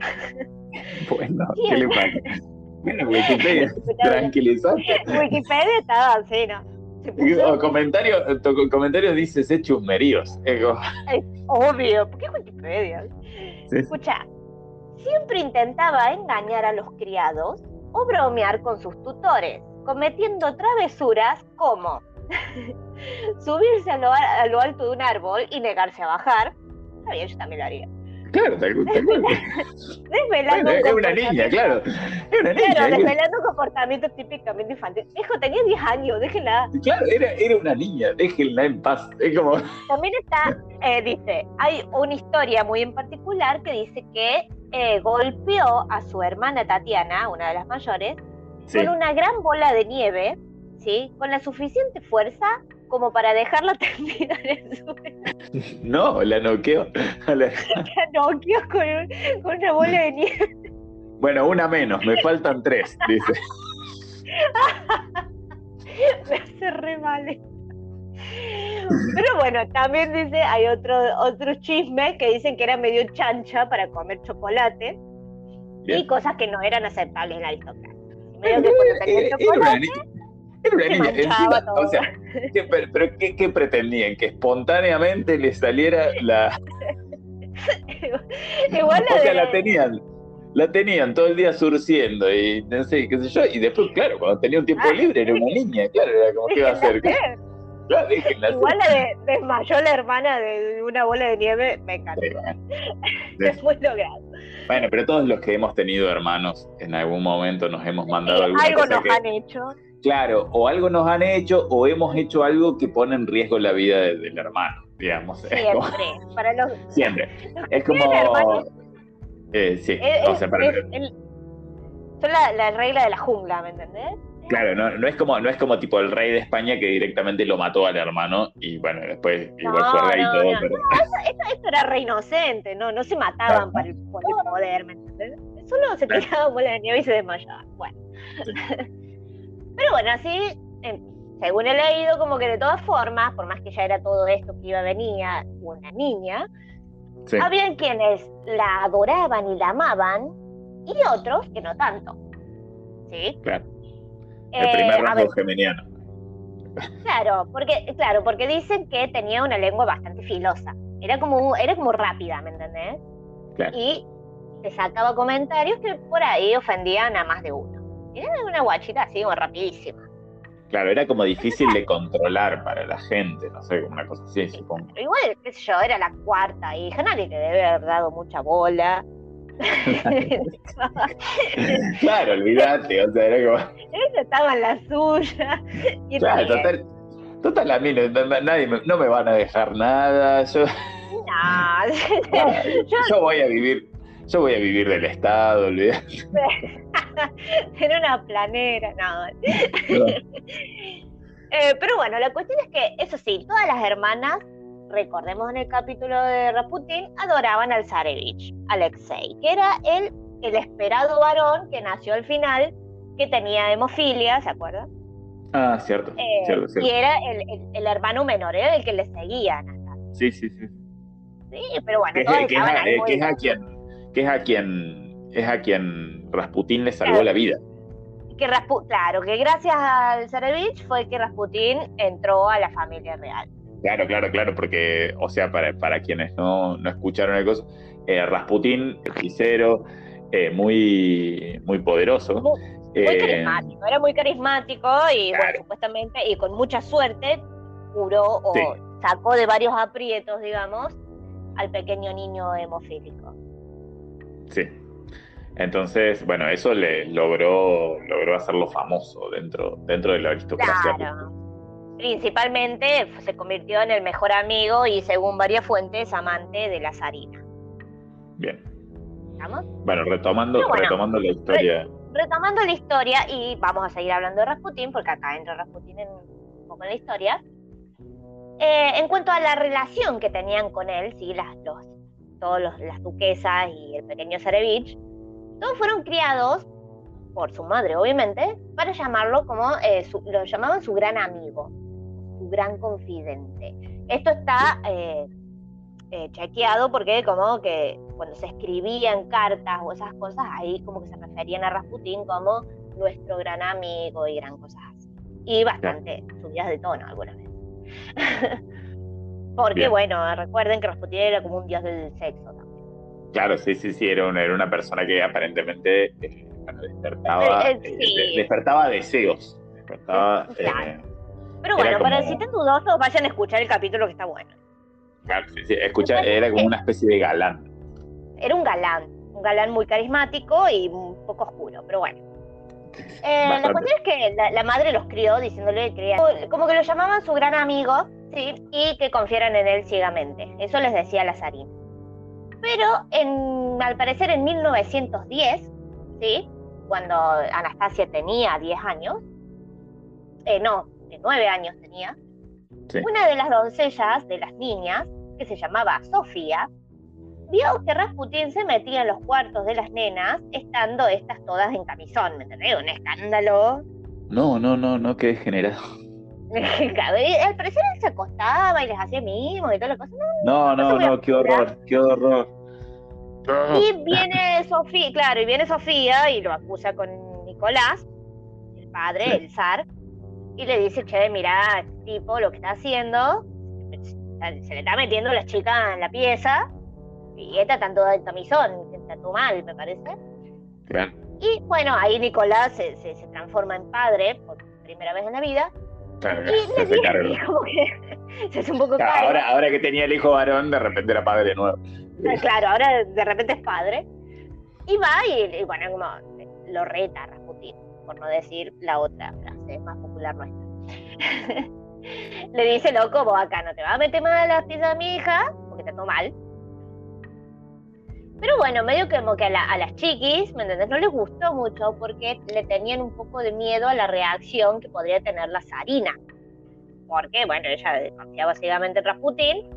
*laughs* Bueno, *laughs* ¿qué le pasa? Bueno, Wikipedia, *laughs* tranquilizante. Wikipedia estaba así, ¿no? O comentario, tu comentario dice sé chusmeríos. obvio, ¿por qué Wikipedia? Escucha, siempre intentaba engañar a los criados o bromear con sus tutores, cometiendo travesuras como *laughs* subirse a lo, a lo alto de un árbol y negarse a bajar. Está bien, yo también lo haría Claro, tal, cual. *laughs* desvelando es una niña, claro. Es una niña. Claro, desvelando comportamiento típicamente infantil. Hijo, tenía 10 años, déjenla. Claro, era, era una niña, déjenla en paz. Es como... También está, eh, dice, hay una historia muy en particular que dice que eh, golpeó a su hermana Tatiana, una de las mayores, con una gran bola de nieve, ¿sí? Con la suficiente fuerza como para dejarla *laughs* tendida en el suelo. No, la noqueó. *laughs* La, noqueó con, con, una bola de nieve. Bueno, una menos, me faltan tres, dice. *laughs* me hace re mal. Pero bueno, también dice, hay otro, otro chisme que dicen que era medio chancha para comer chocolate y cosas que no eran aceptables en la aristocracia. Medio que cuando tenía chocolate, era una niña. Encima, o sea, ¿qué, pero, ¿qué, pretendían? ¿Que espontáneamente le saliera la. *laughs* Igual la o sea, la tenían. La tenían todo el día surciendo y no sé, qué sé yo. Y después, claro, cuando tenía un tiempo ah. libre era una niña, claro, era como que iba a hacer. Igual la desmayó la hermana de una bola de nieve, me encantó. Después *laughs* logrado. Bueno, pero todos los que hemos tenido hermanos en algún momento nos hemos mandado algo nos han hecho. Claro, o algo nos han hecho o hemos hecho algo que pone en riesgo la vida del hermano, digamos. Siempre, para los... *laughs* Siempre. es como... Eh, sí, o sea, para... son la, la, regla de la jungla, ¿me entendés? Claro, no, no, es como, no es como tipo el rey de España que directamente lo mató al hermano y bueno, después igual fue rey y todo. pero... eso, era re inocente, no, no se mataban por, el, poder, ¿me entendés? Solo se tiraban bola de nieve y se desmayaban. Bueno. *laughs* Pero bueno, así, según he leído, como que de todas formas, por más que ya era todo esto que iba a venir, una niña, había quienes la adoraban y la amaban, y otros que no tanto. ¿Sí? Claro. El eh, primer rango geminiano. Claro, porque, claro, porque dicen que tenía una lengua bastante filosa. Era como, era como rápida, ¿me entendés? Claro. Y te sacaba comentarios que por ahí ofendían a más de uno. Era una guachita así como rapidísima. Claro, era como difícil de controlar para la gente, no sé, como una cosa así, supongo. Igual, qué sé yo, era la cuarta hija, nadie le debe haber dado mucha bola. *laughs* claro, olvídate, o sea, era como. Ella estaba en la suya. claro, total, total, a mí no, nadie me, no me van a dejar nada. Yo, *laughs* yo voy a vivir yo voy a vivir del Estado, olvídate. *laughs* en una planera, no. *laughs* Eh, pero bueno, la cuestión es que, eso sí, todas las hermanas, recordemos en el capítulo de Rasputin, adoraban al Zarevich, Alexei, que era el, el esperado varón que nació al final, que tenía hemofilia, ¿se acuerdan? Ah, cierto, eh, cierto, cierto, Y era el, el, hermano menor, era el que le seguía. Sí, sí, sí. Sí, pero bueno, todos estaban ahí que es a quien que es a quien es a quien Rasputín le salvó la vida. Que claro, que gracias al Zarevich fue que Rasputín entró a la familia real. Claro, claro, claro, porque, o sea, para, para quienes no, no escucharon el cosa, eh, Rasputín, hechicero, eh, muy, muy poderoso. Muy, eh, carismático, era muy carismático y, bueno, supuestamente, y con mucha suerte, curó o sacó de varios aprietos, digamos, al pequeño niño hemofílico. Sí. Entonces, bueno, eso le logró, logró hacerlo famoso dentro, dentro de la aristocracia. Claro. Principalmente se convirtió en el mejor amigo y, según varias fuentes, amante de la zarina. Bien. ¿Estamos? Bueno, retomando, retomando la historia. retomando la historia, y vamos a seguir hablando de Rasputín, porque acá entra Rasputín en, un poco en la historia. Eh, en cuanto a la relación que tenían con él, ¿sí? las, los todas las duquesas y el pequeño Zarevich, todos fueron criados por su madre, obviamente, para llamarlo como, eh, lo llamaban su gran amigo, su gran confidente. Esto está eh, eh, chequeado porque como que cuando se escribían cartas o esas cosas, ahí como que se referían a Rasputín como nuestro gran amigo y gran cosas así. Y bastante subidas de tono algunas veces. *laughs* Porque, bueno, recuerden que Rasputin era como un dios del sexo también. Claro, sí, sí, sí, era una, era una persona que aparentemente eh, despertaba, eh, eh, despertaba deseos. Despertaba, Pero bueno, para si están dudosos, vayan a escuchar el capítulo que está bueno. Claro, sí, sí, escucha, era como una especie de galán. Era un galán, un galán muy carismático y un poco oscuro, pero bueno. la cuestión es que la, madre los crió diciéndole que como que lo llamaban su gran amigo ¿sí? y que confieran en él ciegamente. Eso les decía Lazarín. Pero en, al parecer en 1910, ¿sí? cuando Anastasia tenía 10 años, eh, no, 9 años tenía, una de las doncellas de las niñas, que se llamaba Sofía, vio que Rasputín se metía en los cuartos de las nenas, estando estas todas en camisón, ¿me entendés? Un escándalo. No, no, no, no, qué degenerado. *laughs* al parecer él se acostaba y les hacía mimos y todas las cosas. No, no, no, qué horror, qué horror. Y viene Sofía, claro, y viene Sofía y lo acusa con Nicolás, el padre, el zar, y le dice, che, mira, tipo, lo que está haciendo, se le está metiendo la chica en la pieza, y esta está toda de camisón, está todo mal, me parece. Claro. Y bueno, ahí Nicolás se, se, transforma en padre por primera vez en la vida. Claro, se, hace cargo. Como que *laughs* se hace un poco claro, Ahora, ahora que tenía el hijo varón, de repente era padre de nuevo. Claro, ahora de repente es padre. Y va y, bueno, como lo reta a Rasputin, por no decir la otra frase más popular nuestra. *laughs* Le dice, loco, vos acá no te vas a meter a las piezas de mi hija, porque te todo mal. Pero bueno, medio que como que a, las chiquis, ¿me entendés? No les gustó mucho porque le tenían un poco de miedo a la reacción que podría tener la Sarina. Porque, bueno, ella confiaba ciegamente en Rasputin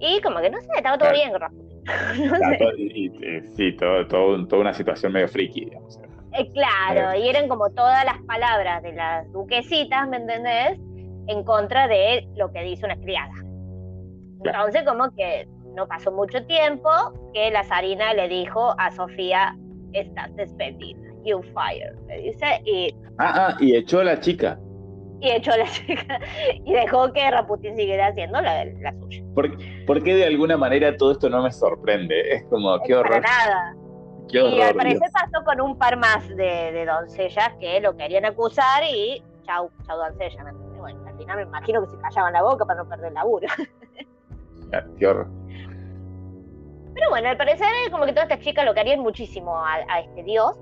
y como que no sé, estaba todo bien con Rasputin. *laughs* sí, todo, todo, toda una situación medio friki, digamos. Eh, claro, y eran como todas las palabras de las duquesitas, ¿me entendés? En contra de lo que dice una criada. Entonces, como que no pasó mucho tiempo que la zarina le dijo a Sofía, estás despedida, you fire, le dice, y... Ah, ah, y echó a la chica. Y echó a la *laughs* chica, y dejó que Raputin siguiera haciendo la, suya. ¿Por, qué de alguna manera todo esto no me sorprende? Es como, qué horror. Para nada. Qué horror, y al parecer pasó con un par más de, de, doncellas que lo querían acusar y chau, chau doncella. Bueno, al final me imagino que se callaban la boca para no perder el laburo. *laughs* qué horror. Pero bueno, al parecer como que todas estas chicas lo querían muchísimo a, este dios.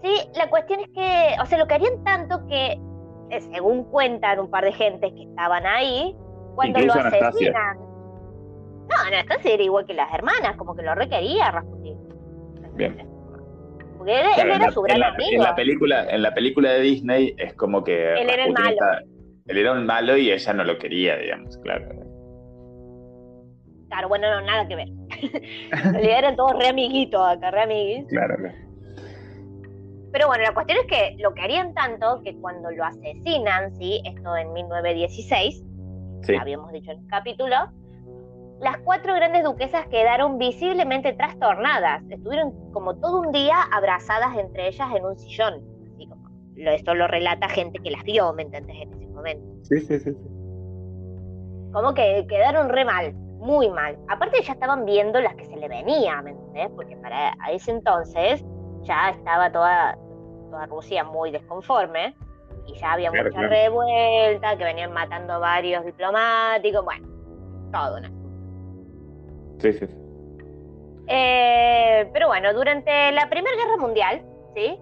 Sí, la cuestión es que, o sea, lo querían tanto que, eh, según cuentan un par de gentes que estaban ahí, cuando lo asesinan. No, Anastasia era igual que las hermanas, como que lo requería Rasputin. Bien. Porque él, era su gran amigo. En la, película, en la película de Disney es como que. Él era el malo. él era un malo y ella no lo quería, digamos, claro. Claro, bueno, no, nada que ver. *laughs* en realidad eran todos re amiguitos acá, re amiguis. Claro, claro. Pero bueno, la cuestión es que lo querían tanto que cuando lo asesinan, ¿sí? Esto en 1916, sí. habíamos dicho en el capítulo, las cuatro grandes duquesas quedaron visiblemente trastornadas. Estuvieron como todo un día abrazadas entre ellas en un sillón. Así como, esto lo relata gente que las vio, ¿me entendés? En ese momento. Sí, sí, sí. Como que quedaron re mal muy mal. Aparte ya estaban viendo las que se le venía, ¿me entendés? Porque para ese entonces ya estaba toda, toda Rusia muy desconforme y ya había mucha revuelta, que venían matando a varios diplomáticos, bueno, todo una. Sí, sí. Eh, pero bueno, durante la Primera Guerra Mundial, ¿sí?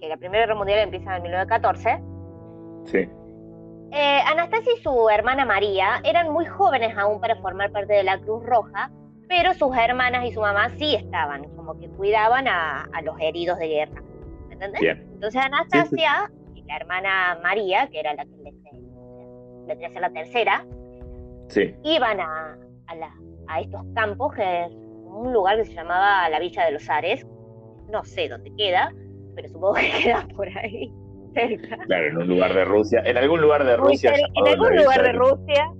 Que la Primera Guerra Mundial empieza en 1914. Sí eh, Anastasia y su hermana María eran muy jóvenes aún para formar parte de la Cruz Roja, pero sus hermanas y su mamá sí estaban, como que cuidaban a, los heridos de guerra. ¿Me entendés? Entonces Anastasia y la hermana María, que era la que vendría a la tercera, iban a, a, estos campos, que es un lugar que se llamaba la Villa de los Ares. No sé dónde queda, pero supongo que *laughs* queda por ahí. *laughs* Claro, en un lugar de Rusia, en algún lugar de Rusia. en algún lugar de Rusia.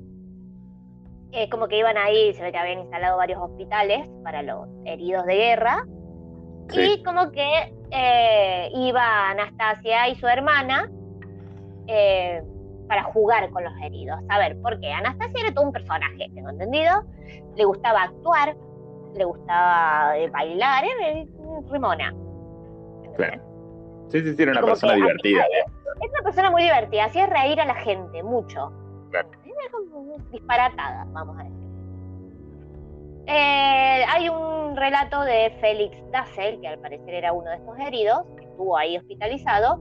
Eh, como que iban ahí, se ve que habían instalado varios hospitales para los heridos de guerra. Y como que eh, iba Anastasia y su hermana eh, para jugar con los heridos. A ver, ¿por qué? Anastasia era todo un personaje, tengo entendido. Le gustaba actuar, le gustaba bailar, era rimona. Claro. Sí, sí, sí, era una persona divertida. Es una persona muy divertida, hacía reír a la gente mucho. Claro. como disparatada, vamos a decir. Eh, hay un relato de Félix Dassel, que al parecer era uno de estos heridos, que estuvo ahí hospitalizado.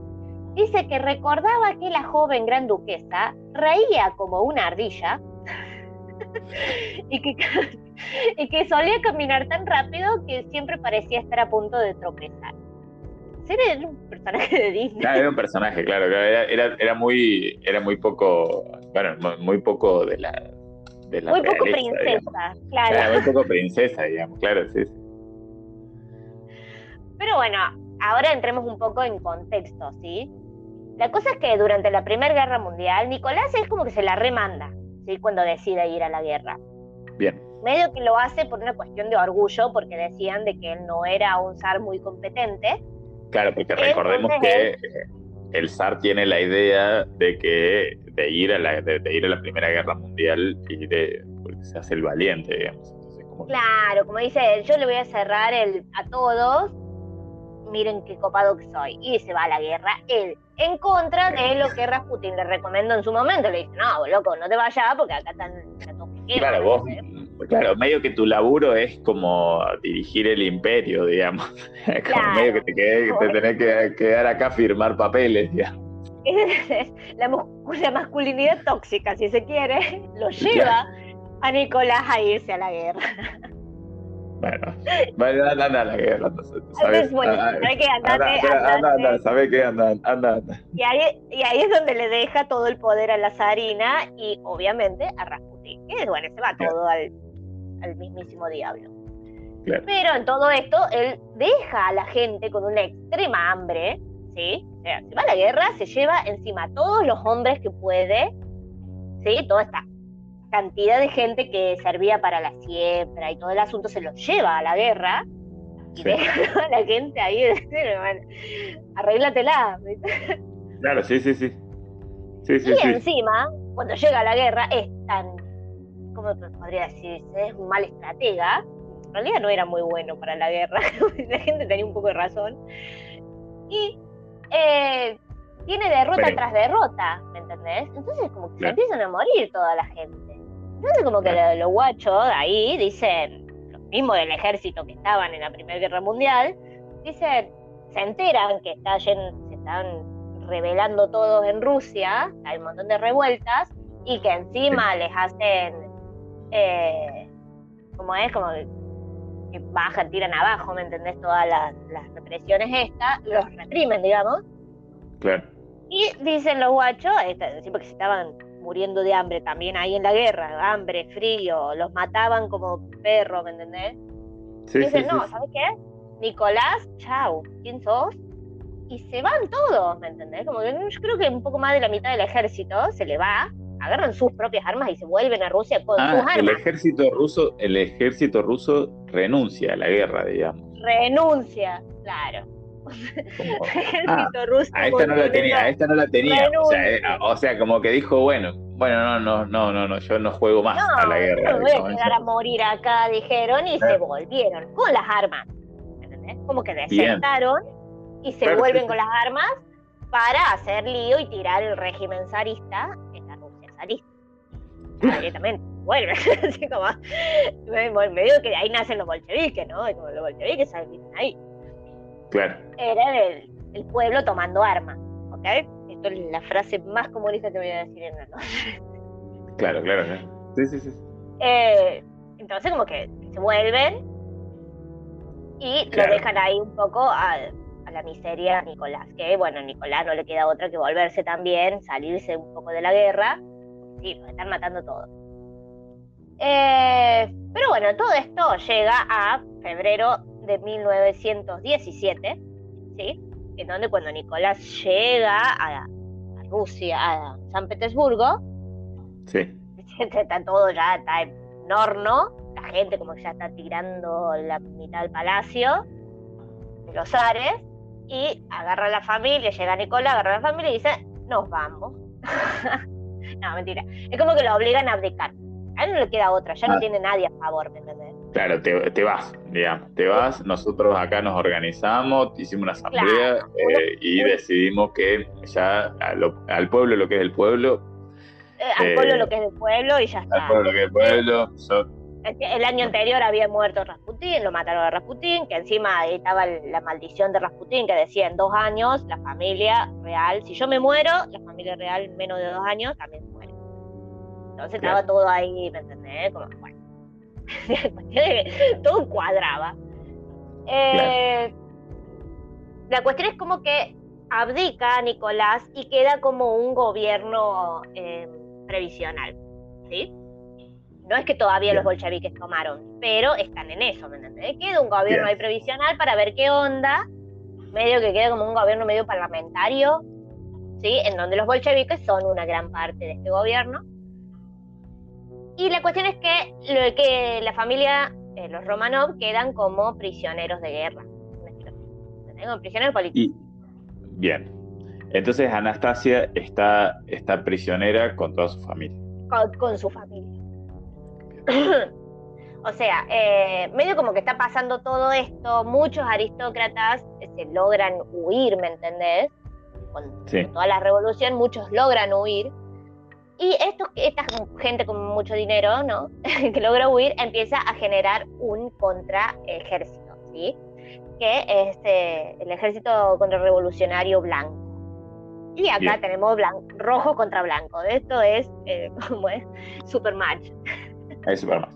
Dice que recordaba que la joven gran duquesa reía como una ardilla *laughs* y, que, *laughs* y que solía caminar tan rápido que siempre parecía estar a punto de tropezar era un personaje de Disney. era un personaje, claro, era, era, muy, era muy poco, bueno, muy poco de la, de la Muy poco princesa, claro. Era muy poco princesa, digamos, claro, sí, Pero bueno, ahora entremos un poco en contexto, ¿sí? la cosa es que durante la Primera Guerra Mundial, Nicolás es como que se la remanda, ¿sí? Cuando decide ir a la guerra. Bien. Medio que lo hace por una cuestión de orgullo, porque decían de que él no era un zar muy competente. Claro, porque recordemos que el zar tiene la idea de que de ir a la, de, ir a la Primera Guerra Mundial y de, porque se hace el valiente, digamos. claro, como dice él, yo le voy a cerrar el, a todos miren qué copado que soy. Y se va a la guerra él, en contra de lo que Rasputin le recomendó en su momento. Le dice, no, loco, no te vayas porque acá están... Claro, vos, claro, medio que tu laburo es como dirigir el imperio, digamos. *laughs* como medio que te, que tenés que quedar acá a firmar papeles, digamos. *laughs* La, la, masculinidad tóxica, si se quiere, lo lleva a Nicolás a irse a la guerra. Bueno, anda, anda a la guerra. ¿sabes? bueno, ¿sabes qué? Andate, anda, anda, ¿sabes qué? Anda, anda, anda. Y ahí, y ahí es donde le deja todo el poder a la zarina y obviamente a Rasputin. Que bueno, se va todo al, al mismísimo diablo. Pero en todo esto, él deja a la gente con una extrema hambre, ¿sí? O sea, se va a la guerra, se lleva encima a todos los hombres que puede, ¿sí? Toda esta cantidad de gente que servía para la siembra y todo el asunto se los lleva a la guerra y deja *laughs* a la gente ahí, arréglatela. Claro, sí, sí, sí. sí, sí y encima, cuando llega a la guerra, es tan, ¿cómo podría decirse? Es un mal estratega. En realidad no era muy bueno para la guerra, *laughs* la gente tenía un poco de razón. Y eh, tiene derrota tras derrota, ¿me entendés? Entonces como que se empiezan a morir toda la gente. Entonces como que los guachos ahí dicen, los mismos del ejército que estaban en la Primera Guerra Mundial, dicen, se enteran que está se están rebelando todos en Rusia, hay un montón de revueltas, y que encima les hacen, eh, como es, como que bajan, tiran abajo, ¿me entendés? Todas las, represiones estas, los reprimen, digamos. Claro. Y dicen los guachos, porque se estaban muriendo de hambre también ahí en la guerra, hambre, frío, los mataban como perros, ¿me entendés? Sí, dicen, no, ¿sabes qué? Nicolás, chau, ¿quién sos? Y se van todos, ¿me entendés? Como que yo creo que un poco más de la mitad del ejército se le va, agarran sus propias armas y se vuelven a Rusia con ah, sus armas. El ejército ruso, el ejército ruso renuncia a la guerra, digamos. Renuncia, claro. *laughs* Ah, a esta no la tenía, a esta no la tenía. Eh, o sea, como que dijo, bueno, bueno, no, no, no, no, no, yo no juego más a la guerra. No voy a quedar a morir acá, dijeron, y se volvieron con las armas. ¿Entendés? Como que desertaron y se vuelven con las armas para hacer lío y tirar el régimen zarista en Rusia zarista. Directamente, vuelven. *laughs* Así como, me, digo que de ahí nacen los bolcheviques, ¿no? Como los bolcheviques salen ahí. Era el, el pueblo tomando armas, ¿ok? Esto es la frase más comunista que voy a decir en la noche. Claro, claro, Sí, sí, sí. Eh, entonces como que se vuelven y lo dejan ahí un poco a, la miseria a Nicolás, que bueno, a Nicolás no le queda otra que volverse también, salirse un poco de la guerra, sí, nos están matando todos. Eh, pero bueno, todo esto llega a febrero de 1917, ¿sí? En donde cuando Nicolás llega a, Rusia, a San Petersburgo, sí. *laughs* está todo ya, está en horno, la gente como que ya está tirando la mitad del palacio de los Ares, y agarra a la familia, llega Nicolás, agarra a la familia y dice, nos vamos. *laughs* no, mentira. Es como que lo obligan a abdicar. A él no le queda otra, ya no ah. tiene nadie a favor, ¿me entendés? Claro, te, vas, digamos, te vas, nosotros acá nos organizamos, hicimos una asamblea eh, y decidimos que ya al pueblo lo que es el pueblo. Eh, al pueblo eh, lo que es el pueblo y ya está. Al pueblo lo que es el pueblo. El año anterior había muerto Rasputín, lo mataron a Rasputín, que encima estaba la maldición de Rasputín que decía en dos años la familia real, si yo me muero, la familia real en menos de dos años también entonces estaba todo ahí, ¿me entendés? Como, bueno, *laughs* todo cuadraba. Eh, la cuestión es como que abdica Nicolás y queda como un gobierno eh, previsional, ¿sí? No es que todavía los bolcheviques tomaron, pero están en eso, ¿me entendés? Queda un gobierno ahí previsional para ver qué onda, medio que queda como un gobierno medio parlamentario, ¿sí? En donde los bolcheviques son una gran parte de este gobierno. Y la cuestión es que, lo que la familia, eh, los Romanov, quedan como prisioneros de guerra. Como prisioneros políticos. bien. Entonces Anastasia está, está prisionera con toda su familia. Con, su familia. *coughs* o sea, eh, medio como que está pasando todo esto, muchos aristócratas se logran huir, ¿me entendés? Con, toda la revolución, muchos logran huir. Y estos, esta gente con mucho dinero, ¿no? *laughs* que logra huir, empieza a generar un contraejército, ¿sí? Que es eh, el ejército contrarrevolucionario blanco. Y acá tenemos blanco, rojo contra blanco. Esto es, eh, *laughs* ¿cómo es? Supermatch. Es Supermatch.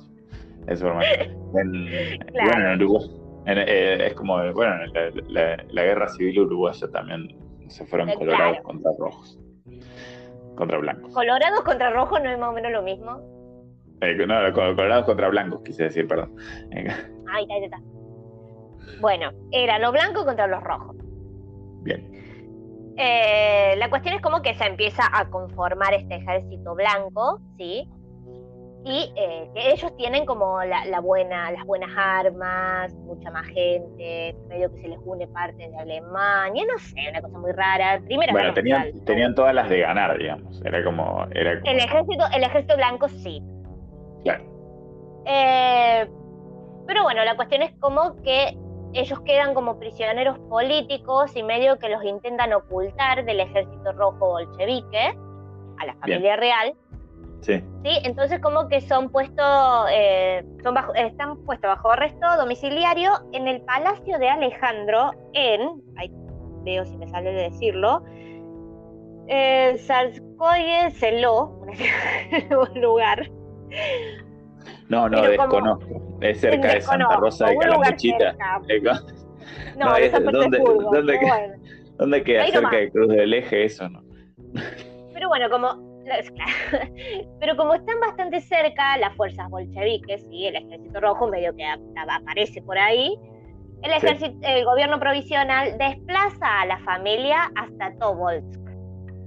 Es Supermatch. En, *laughs* Bueno, en Uruguay. Eh, es como, bueno, la, la, guerra civil uruguaya también se fueron colorados contra rojos. Contra blancos. ¿Colorados contra rojos no es más o menos lo mismo? Eh, no, colorados contra blancos, quise decir, perdón. Ahí está, ahí está. Bueno, era lo blanco contra los rojos. Bien. Eh, la cuestión es como que se empieza a conformar este ejército blanco, ¿sí? Y eh, que ellos tienen como la, buena, las buenas armas, mucha más gente, medio que se les une parte de Alemania, no sé, una cosa muy rara. Primero bueno, tenían, tenían todas las de ganar, digamos. Era como, era El ejército, el ejército blanco sí. Claro. Eh, pero bueno, la cuestión es como que ellos quedan como prisioneros políticos y medio que los intentan ocultar del ejército rojo bolchevique a la familia real. Sí. sí. Entonces como que son puestos, eh, son bajo, están puestos bajo arresto domiciliario en el Palacio de Alejandro en, ahí veo si me sale de decirlo, eh, Sarskoye Seló, *laughs* un lugar. No, no, desconozco. Es cerca de Santa Rosa de Calamuchita. *laughs* No, no es, ¿dónde, ¿dónde, ¿dónde, queda cerca de Cruz del Eje eso? no? Pero bueno, como *laughs* pero como están bastante cerca las fuerzas bolcheviques y el ejército rojo medio que aparece por ahí, el, ejército, el gobierno provisional desplaza a la familia hasta Tobolsk,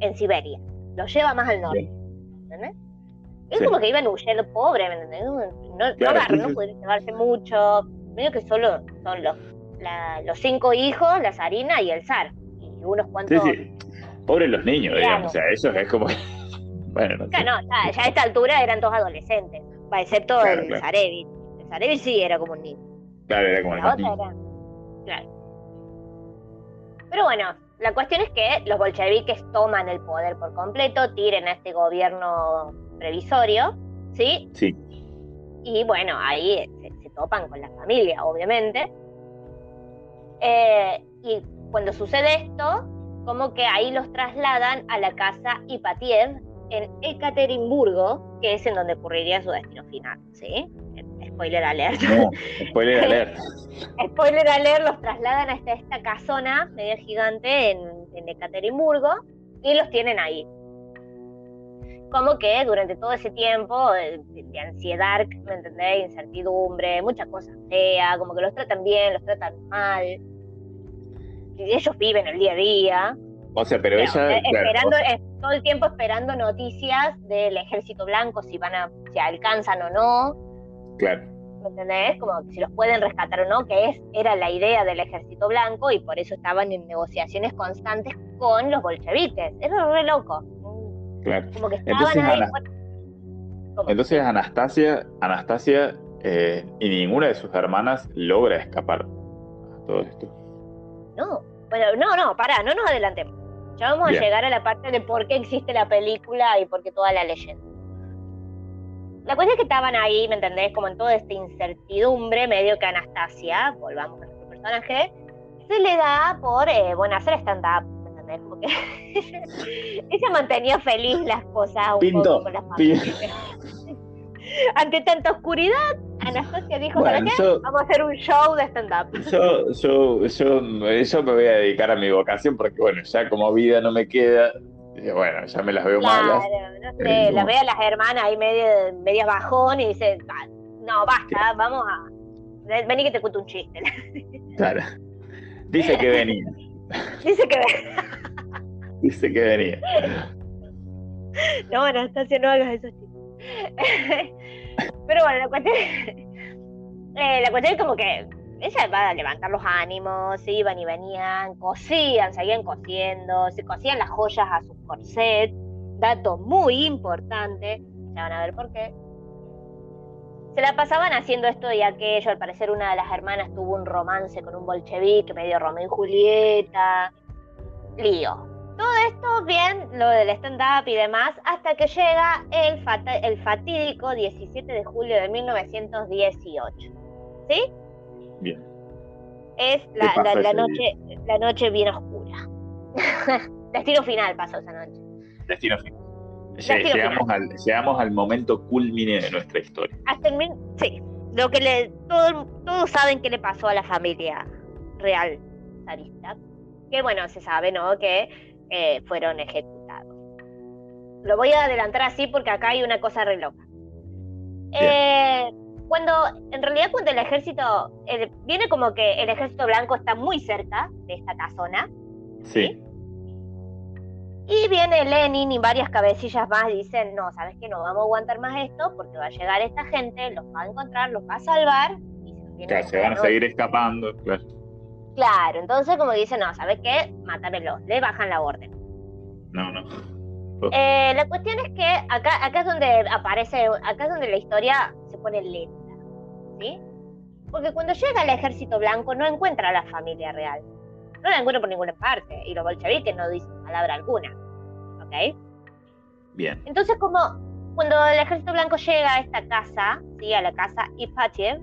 en Siberia. Lo lleva más al norte. ¿Entendés? Es como que iban huyendo pobres, ¿me entendés? No, claro, no, no llevarse mucho. Medio que solo son los, los cinco hijos, la zarina y el zar. Y unos cuantos. Sí, sí. Pobres los niños, digamos. O sea, eso es como. Bueno, no, ya, a esta altura eran todos adolescentes. Excepto el claro. Zarevich. El Zarevich sí era como un niño. Claro, era como el niño. Claro. Pero bueno, la cuestión es que los bolcheviques toman el poder por completo, tiren a este gobierno previsorio, ¿sí? Sí. Y bueno, ahí se, topan con la familia, obviamente. Eh, y cuando sucede esto, como que ahí los trasladan a la casa Ipatiev en Ekaterimburgo, que es en donde ocurriría su destino final, ¿sí? Spoiler alert. spoiler *laughs* alert. spoiler alert, los trasladan hasta esta casona media gigante en, en Ekaterimburgo y los tienen ahí como que durante todo ese tiempo de, ansiedad, ¿me entendés? Incertidumbre, muchas cosas feas, como que los tratan bien, los tratan mal. Y ellos viven el día a día. O sea, pero, ella... Eh, esperando, todo el tiempo esperando noticias del ejército blanco, si van a, si alcanzan o no. Claro. ¿Me entendés? Como si los pueden rescatar o no, que es, era la idea del ejército blanco y por eso estaban en negociaciones constantes con los bolcheviques. Era re loco. Claro. entonces, Anastasia, Anastasia eh, y ninguna de sus hermanas logra escapar a todo esto. No, bueno, no, no, pará, no nos adelantemos. Ya vamos a llegar a la parte de por qué existe la película y por qué toda la leyenda. La cuestión es que estaban ahí, ¿me entendés? Como en toda esta incertidumbre, medio que Anastasia, volvamos a nuestro personaje, se le da por, eh, bueno, hacer stand-up porque *laughs* ella mantenía feliz las cosas un poco con las *laughs* Ante tanta oscuridad, Anastasia dijo, ¿para qué? Vamos a hacer un show de stand-up. Yo, yo, yo, me voy a dedicar a mi vocación porque, bueno, ya como vida no me queda, bueno, ya me las veo malas. no sé, las veo a las hermanas ahí medio, medias bajón y dice, no, basta, vamos a... Vení que te cuento un chiste. *laughs* Claro. Dice que venía. *laughs* Dice que Dice que venía. No, Anastasia, no hagas eso, Pero bueno, la cuestión, eh, la cuestión es como que ella va a levantar los ánimos, iban y venían, cosían, seguían cosiendo, se cosían las joyas a sus corset, dato muy importante, ya van a ver por qué. Se la pasaban haciendo esto y aquello, al parecer una de las hermanas tuvo un romance con un bolchevique, medio Romeo y Julieta, lío. Todo esto bien, lo del stand-up y demás, hasta que llega el, el fatídico 17 de julio de 1918. ¿Sí? Bien. Es la, noche, la noche bien oscura. *laughs* Destino final pasó esa noche. Destino final. llegamos, Al, llegamos al momento culmine de nuestra historia. Hasta el, sí, lo que le, todo, todos saben qué le pasó a la familia real zarista. Que bueno, se sabe, ¿no? Que eh, fueron ejecutados. Lo voy a adelantar así porque acá hay una cosa re loca. Eh, cuando, en realidad, cuando el ejército, viene como que el ejército blanco está muy cerca de esta casona. Sí. Y viene Lenin y varias cabecillas más dicen, no, sabes que no vamos a aguantar más esto porque va a llegar esta gente, los va a encontrar, los va a salvar. Y se, se van a seguir escapando, claro. Claro, entonces como dicen, no, ¿sabes qué? Mátamelo, le bajan la orden. No, no. Eh, la cuestión es que acá, acá es donde aparece, acá es donde la historia se pone lenta. Porque cuando llega el ejército blanco no encuentra a la familia real. No la encuentra por ninguna parte. Y los bolcheviques no dicen palabra alguna. ¿Ok? Bien. Entonces, como cuando el ejército blanco llega a esta casa, ¿sí? a la casa Ipatiev,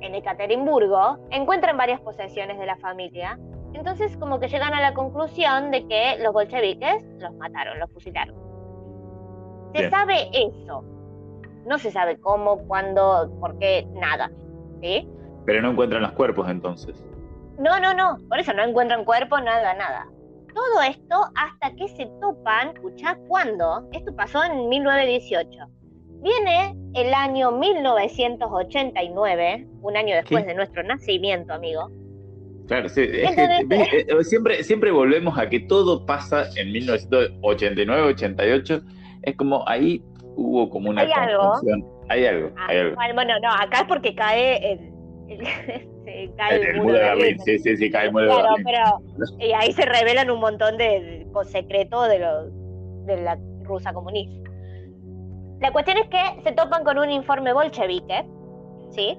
en Ekaterimburgo, encuentran varias posesiones de la familia. Entonces, como que llegan a la conclusión de que los bolcheviques los mataron, los fusilaron. Se sabe eso, no se sabe cómo, cuándo, por qué, nada. ¿Sí? Pero no encuentran los cuerpos entonces. No, no, no. Por eso no encuentran cuerpo, nada, nada. Todo esto hasta que se topan, escuchá, ¿cuándo? Esto pasó en 1918. Viene el año 1989, un año después de nuestro nacimiento, amigo. Claro, sí, eh, siempre, siempre volvemos a que todo pasa en 1989, 88. Es como ahí hubo como una ¿Hay algo? Hay algo, ah, hay algo. Bueno, no, acá es porque cae el, *laughs* cae el, muro de Berlín. Sí, sí, sí, cae el muro claro, de pero y ahí se revelan un montón de, secretos de, de la rusa comunista. La cuestión es que se topan con un informe bolchevique, ¿sí?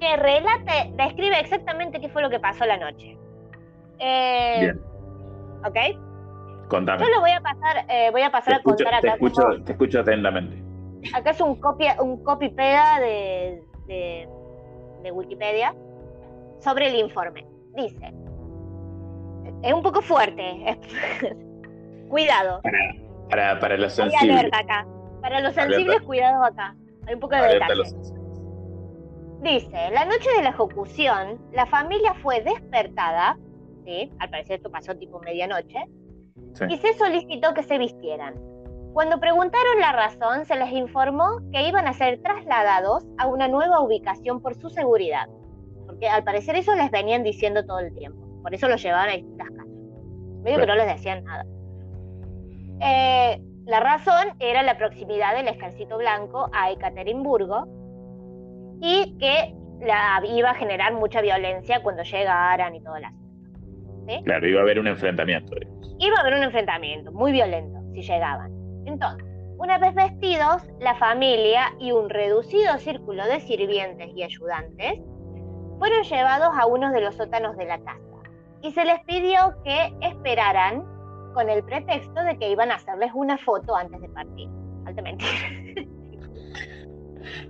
Que relate, describe exactamente qué fue lo que pasó la noche. Eh, Bien. ¿Ok? Contame. Yo lo voy a pasar, eh, voy a pasar a contar acá. Te escucho, te escucho atentamente. Acá es un copia, un copy peda de, de, Wikipedia sobre el informe. Dice, es un poco fuerte. *laughs* cuidado. Para, para, los sensibles. acá. Para los sensibles, cuidado acá. Hay un poco de detalle. Dice, la noche de la ejecución, la familia fue despertada, ¿sí? al parecer esto pasó tipo medianoche, y se solicitó que se vistieran. Cuando preguntaron la razón, se les informó que iban a ser trasladados a una nueva ubicación por su seguridad, porque al parecer eso les venían diciendo todo el tiempo, por eso los llevaban a distintas casas. Medio que no les decían nada. Eh, la razón era la proximidad del ejército blanco a Ekaterimburgo y que la, iba a generar mucha violencia cuando llegaran y todo el asunto. Claro, iba a haber un enfrentamiento. Iba a haber un enfrentamiento muy violento si llegaban. Entonces, una vez vestidos, la familia y un reducido círculo de sirvientes y ayudantes fueron llevados a uno de los sótanos de la casa y se les pidió que esperaran con el pretexto de que iban a hacerles una foto antes de partir. Altamente.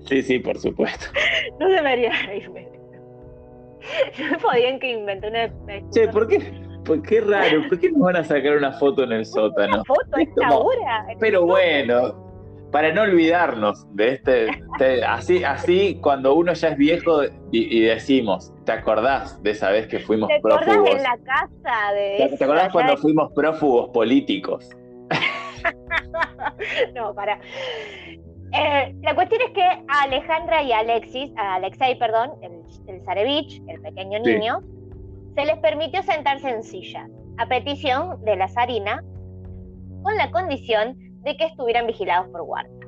Sí, sí, por supuesto. No debería reírme. No podían que inventé una. Che, ¿por qué? Pues qué raro, ¿por qué nos van a sacar una foto en el sótano? Una foto a esta hora. Pero bueno, para no olvidarnos de este, así, así cuando uno ya es viejo y, decimos, ¿te acordás de esa vez que fuimos ¿Te prófugos? ¿Te acordás en la casa de ¿Te acordás cuando fuimos prófugos políticos? *laughs* no, para. Eh, la cuestión es que a Alejandra y a Alexis, a Alexei, perdón, el, el Zarevich, el pequeño niño, se les permitió sentarse en sillas. a petición de la zarina, con la condición de que estuvieran vigilados por guardias.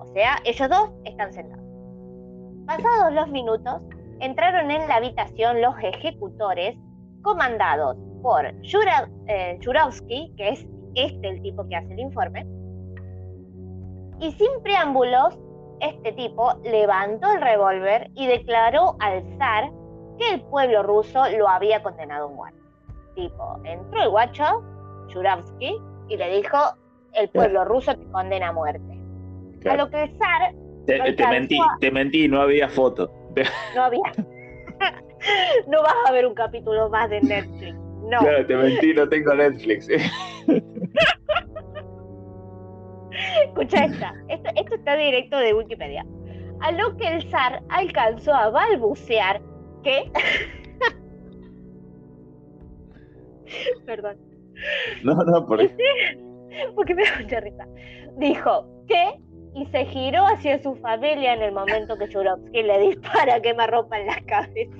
O sea, ellos dos están sentados. Pasados los minutos, entraron en la habitación los ejecutores comandados por eh, Jurovsky, que es este el tipo que hace el informe, y sin preámbulos, este tipo levantó el revólver y declaró al zar que el pueblo ruso lo había condenado a muerte. Tipo, entró el guacho, Jurovsky, y le dijo, el pueblo ruso te condena a muerte. A lo que el zar... Te, mentí, te mentí, no había foto. *laughs* No había. *laughs* no vas a ver un capítulo más de Netflix. No. Claro, te mentí, no tengo Netflix. *laughs* Escucha esta. Esto, esto está directo de Wikipedia. A lo que el zar alcanzó a balbucear que. Perdón. No, no, por Porque me da mucha risa. Dijo que y se giró hacia su familia en el momento que Churovsky le *laughs* dispara quema ropa en la cabeza.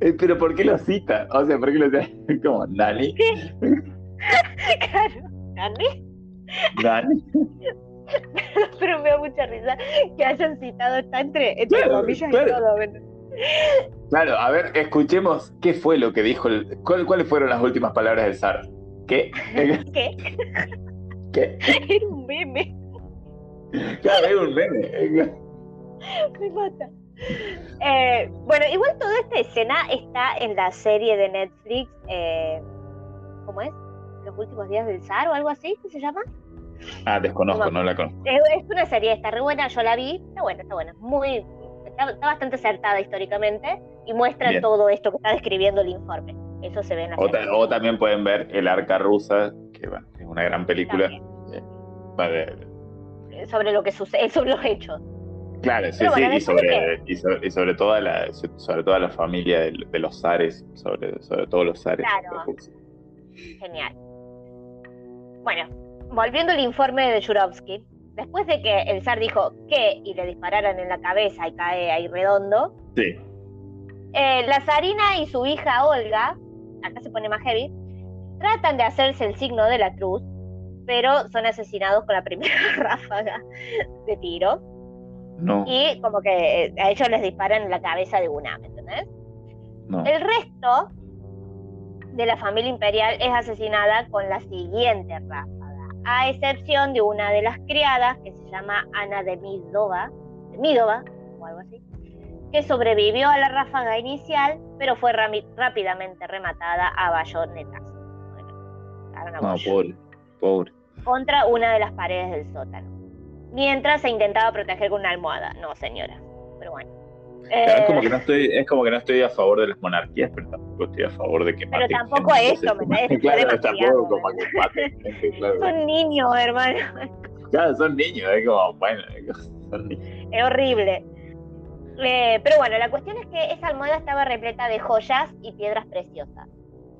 Eh, pero ¿por qué lo cita? O sea, ¿por qué lo cita? *laughs* Como, ¿Nani? *laughs* claro, ¿Nani? ¿Nani? pero me da mucha risa que hayan citado esta entre, entre comillas y todo. Claro, a ver, escuchemos qué fue lo que dijo, el, ¿cuáles fueron las últimas palabras del zar? ¿Qué? ¿Qué? ¿Qué? Era un meme. Claro, era un meme. *laughs* Me mata. Eh, bueno, igual toda esta escena está en la serie de Netflix, eh, ¿cómo es? Los últimos días del zar o algo así, ¿qué se llama? Ah, desconozco, no, la conozco. Es, una serie, está re buena, yo la vi, está buena, está buena, muy, está, bastante acertada históricamente y muestra todo esto que está describiendo el informe. Eso se ve en la serie. O también pueden ver El Arca Rusa, que bueno, es una gran película. Eh, sobre lo que sucede, *laughs* sobre los hechos. Claro, sí, sí, y sobre, y sobre, toda la, sobre toda la familia de, los zares, sobre, sobre todos los zares. Claro. Genial. Bueno, volviendo al informe de Jurovsky, después de que el zar dijo que y le dispararan en la cabeza y cae ahí redondo, sí. Eh, la zarina y su hija Olga, acá se pone más heavy, tratan de hacerse el signo de la cruz, pero son asesinados con la primera *laughs* ráfaga de tiro. No. Y como que eh, a ellos les disparan en la cabeza de una, ¿me entendés? No. El resto de la familia imperial es asesinada con la siguiente ráfaga, a excepción de una de las criadas que se llama Ana de Midova, de Midova o algo así, que sobrevivió a la ráfaga inicial, pero fue rápidamente rematada a bayonetas. no, pobre, pobre. Contra una de las paredes del sótano. Mientras se intentaba proteger con una almohada. No, señora. Pero bueno. es, como que no estoy, es como que no estoy a favor de las monarquías, pero tampoco estoy a favor de que Pero tampoco eso, me *laughs* parece. claro, tampoco como que *laughs* claro. Son niños, hermano. Claro, son niños, es como, bueno, *laughs* son niños. Es horrible. Eh, pero bueno, la cuestión es que esa almohada estaba repleta de joyas y piedras preciosas.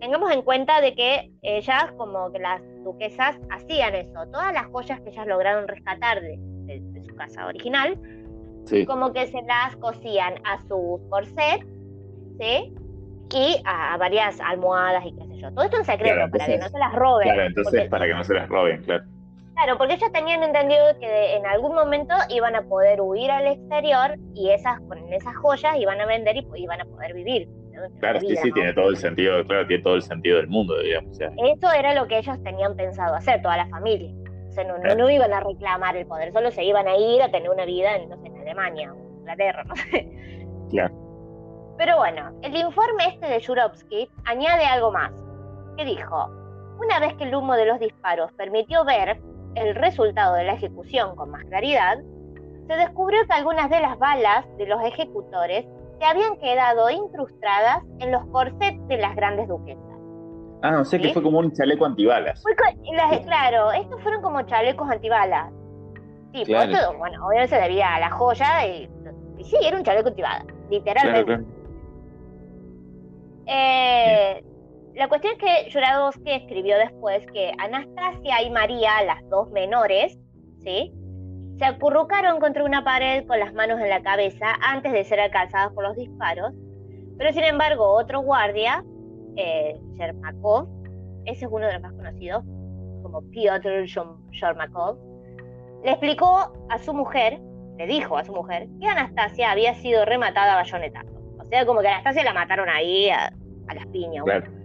Tengamos en cuenta de que ellas, como que las duquesas, hacían eso. Todas las joyas que ellas lograron rescatar de, su casa original, como que se las cosían a sus corsets, ¿sí? Y a, varias almohadas y qué sé yo. Todo esto en secreto, para que no se las roben. Claro, entonces para que no se las roben, claro. Claro, porque ellos tenían entendido que en algún momento iban a poder huir al exterior y esas con esas joyas iban a vender y iban a poder vivir. Claro, sí, sí, tiene todo el sentido, claro, tiene todo el sentido del mundo, digamos. Eso era lo que ellos tenían pensado hacer, toda la familia. O sea, no, no, iban a reclamar el poder, solo se iban a ir a tener una vida en, no sé, en Alemania o Inglaterra, no sé. Claro. Pero bueno, el informe este de Jurovsky añade algo más. Que dijo, una vez que el humo de los disparos permitió ver el resultado de la ejecución con más claridad, se descubrió que algunas de las balas de los ejecutores se habían quedado incrustadas en los corsets de las grandes duquesas. Ah, no sé que fue como un chaleco antibalas. claro, estos fueron como chalecos antibalas. Sí, bueno, obviamente se debía a la joya y, sí, era un chaleco antibalas, literalmente. Eh, la cuestión es que Juradowski escribió después que Anastasia y María, las dos menores, ¿sí? Se acurrucaron contra una pared con las manos en la cabeza antes de ser alcanzadas por los disparos, pero sin embargo otro guardia, eh, Yermakov, ese es uno de los más conocidos, como Piotr Shormakov, le explicó a su mujer, le dijo a su mujer, que Anastasia había sido rematada a bayonetazo. O sea, como que Anastasia la mataron ahí a, las piñas. Claro.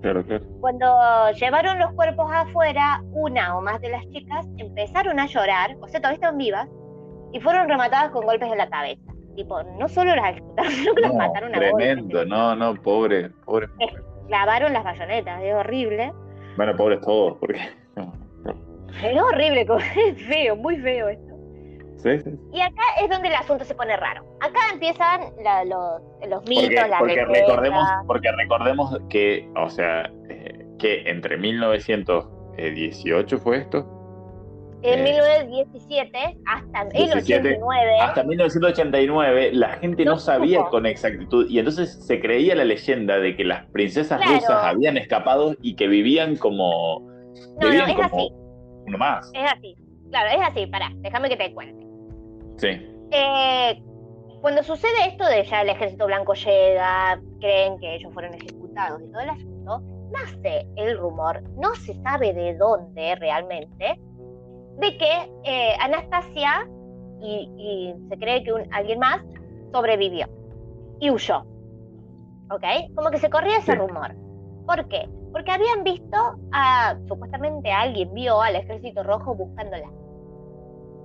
Claro, claro. Cuando llevaron los cuerpos afuera, una o más de las chicas empezaron a llorar, o sea, todavía estaban vivas, y fueron rematadas con golpes en la cabeza. Tipo, no solo las ejecutaron, *laughs* sino que las mataron a Tremendo, no, no, pobre, pobre. Clavaron las bayonetas, es horrible. Bueno, pobres todos, porque. Es horrible, *laughs* es feo, muy feo esto. Sí, sí. Y acá es donde el asunto se pone raro. Acá empiezan los, los, mitos, las porque recordemos Porque recordemos que, o sea, eh, que entre 1918 fue esto, en 1917 eh, hasta 1989. Hasta 1989 la gente no, sabía con exactitud y entonces se creía la leyenda de que las princesas rusas habían escapado y que vivían como... No, no, es así. Uno más. Es así. Claro, es así. Pará, déjame que te cuente. Sí. Eh, cuando sucede esto de ya el ejército blanco llega, creen que ellos fueron ejecutados y todo el asunto, nace el rumor, no se sabe de dónde realmente, de que eh, Anastasia y, se cree que alguien más sobrevivió y huyó. ¿Ok? Como que se corría ese rumor. ¿Por qué? Porque habían visto a, supuestamente alguien vio al ejército rojo buscándola.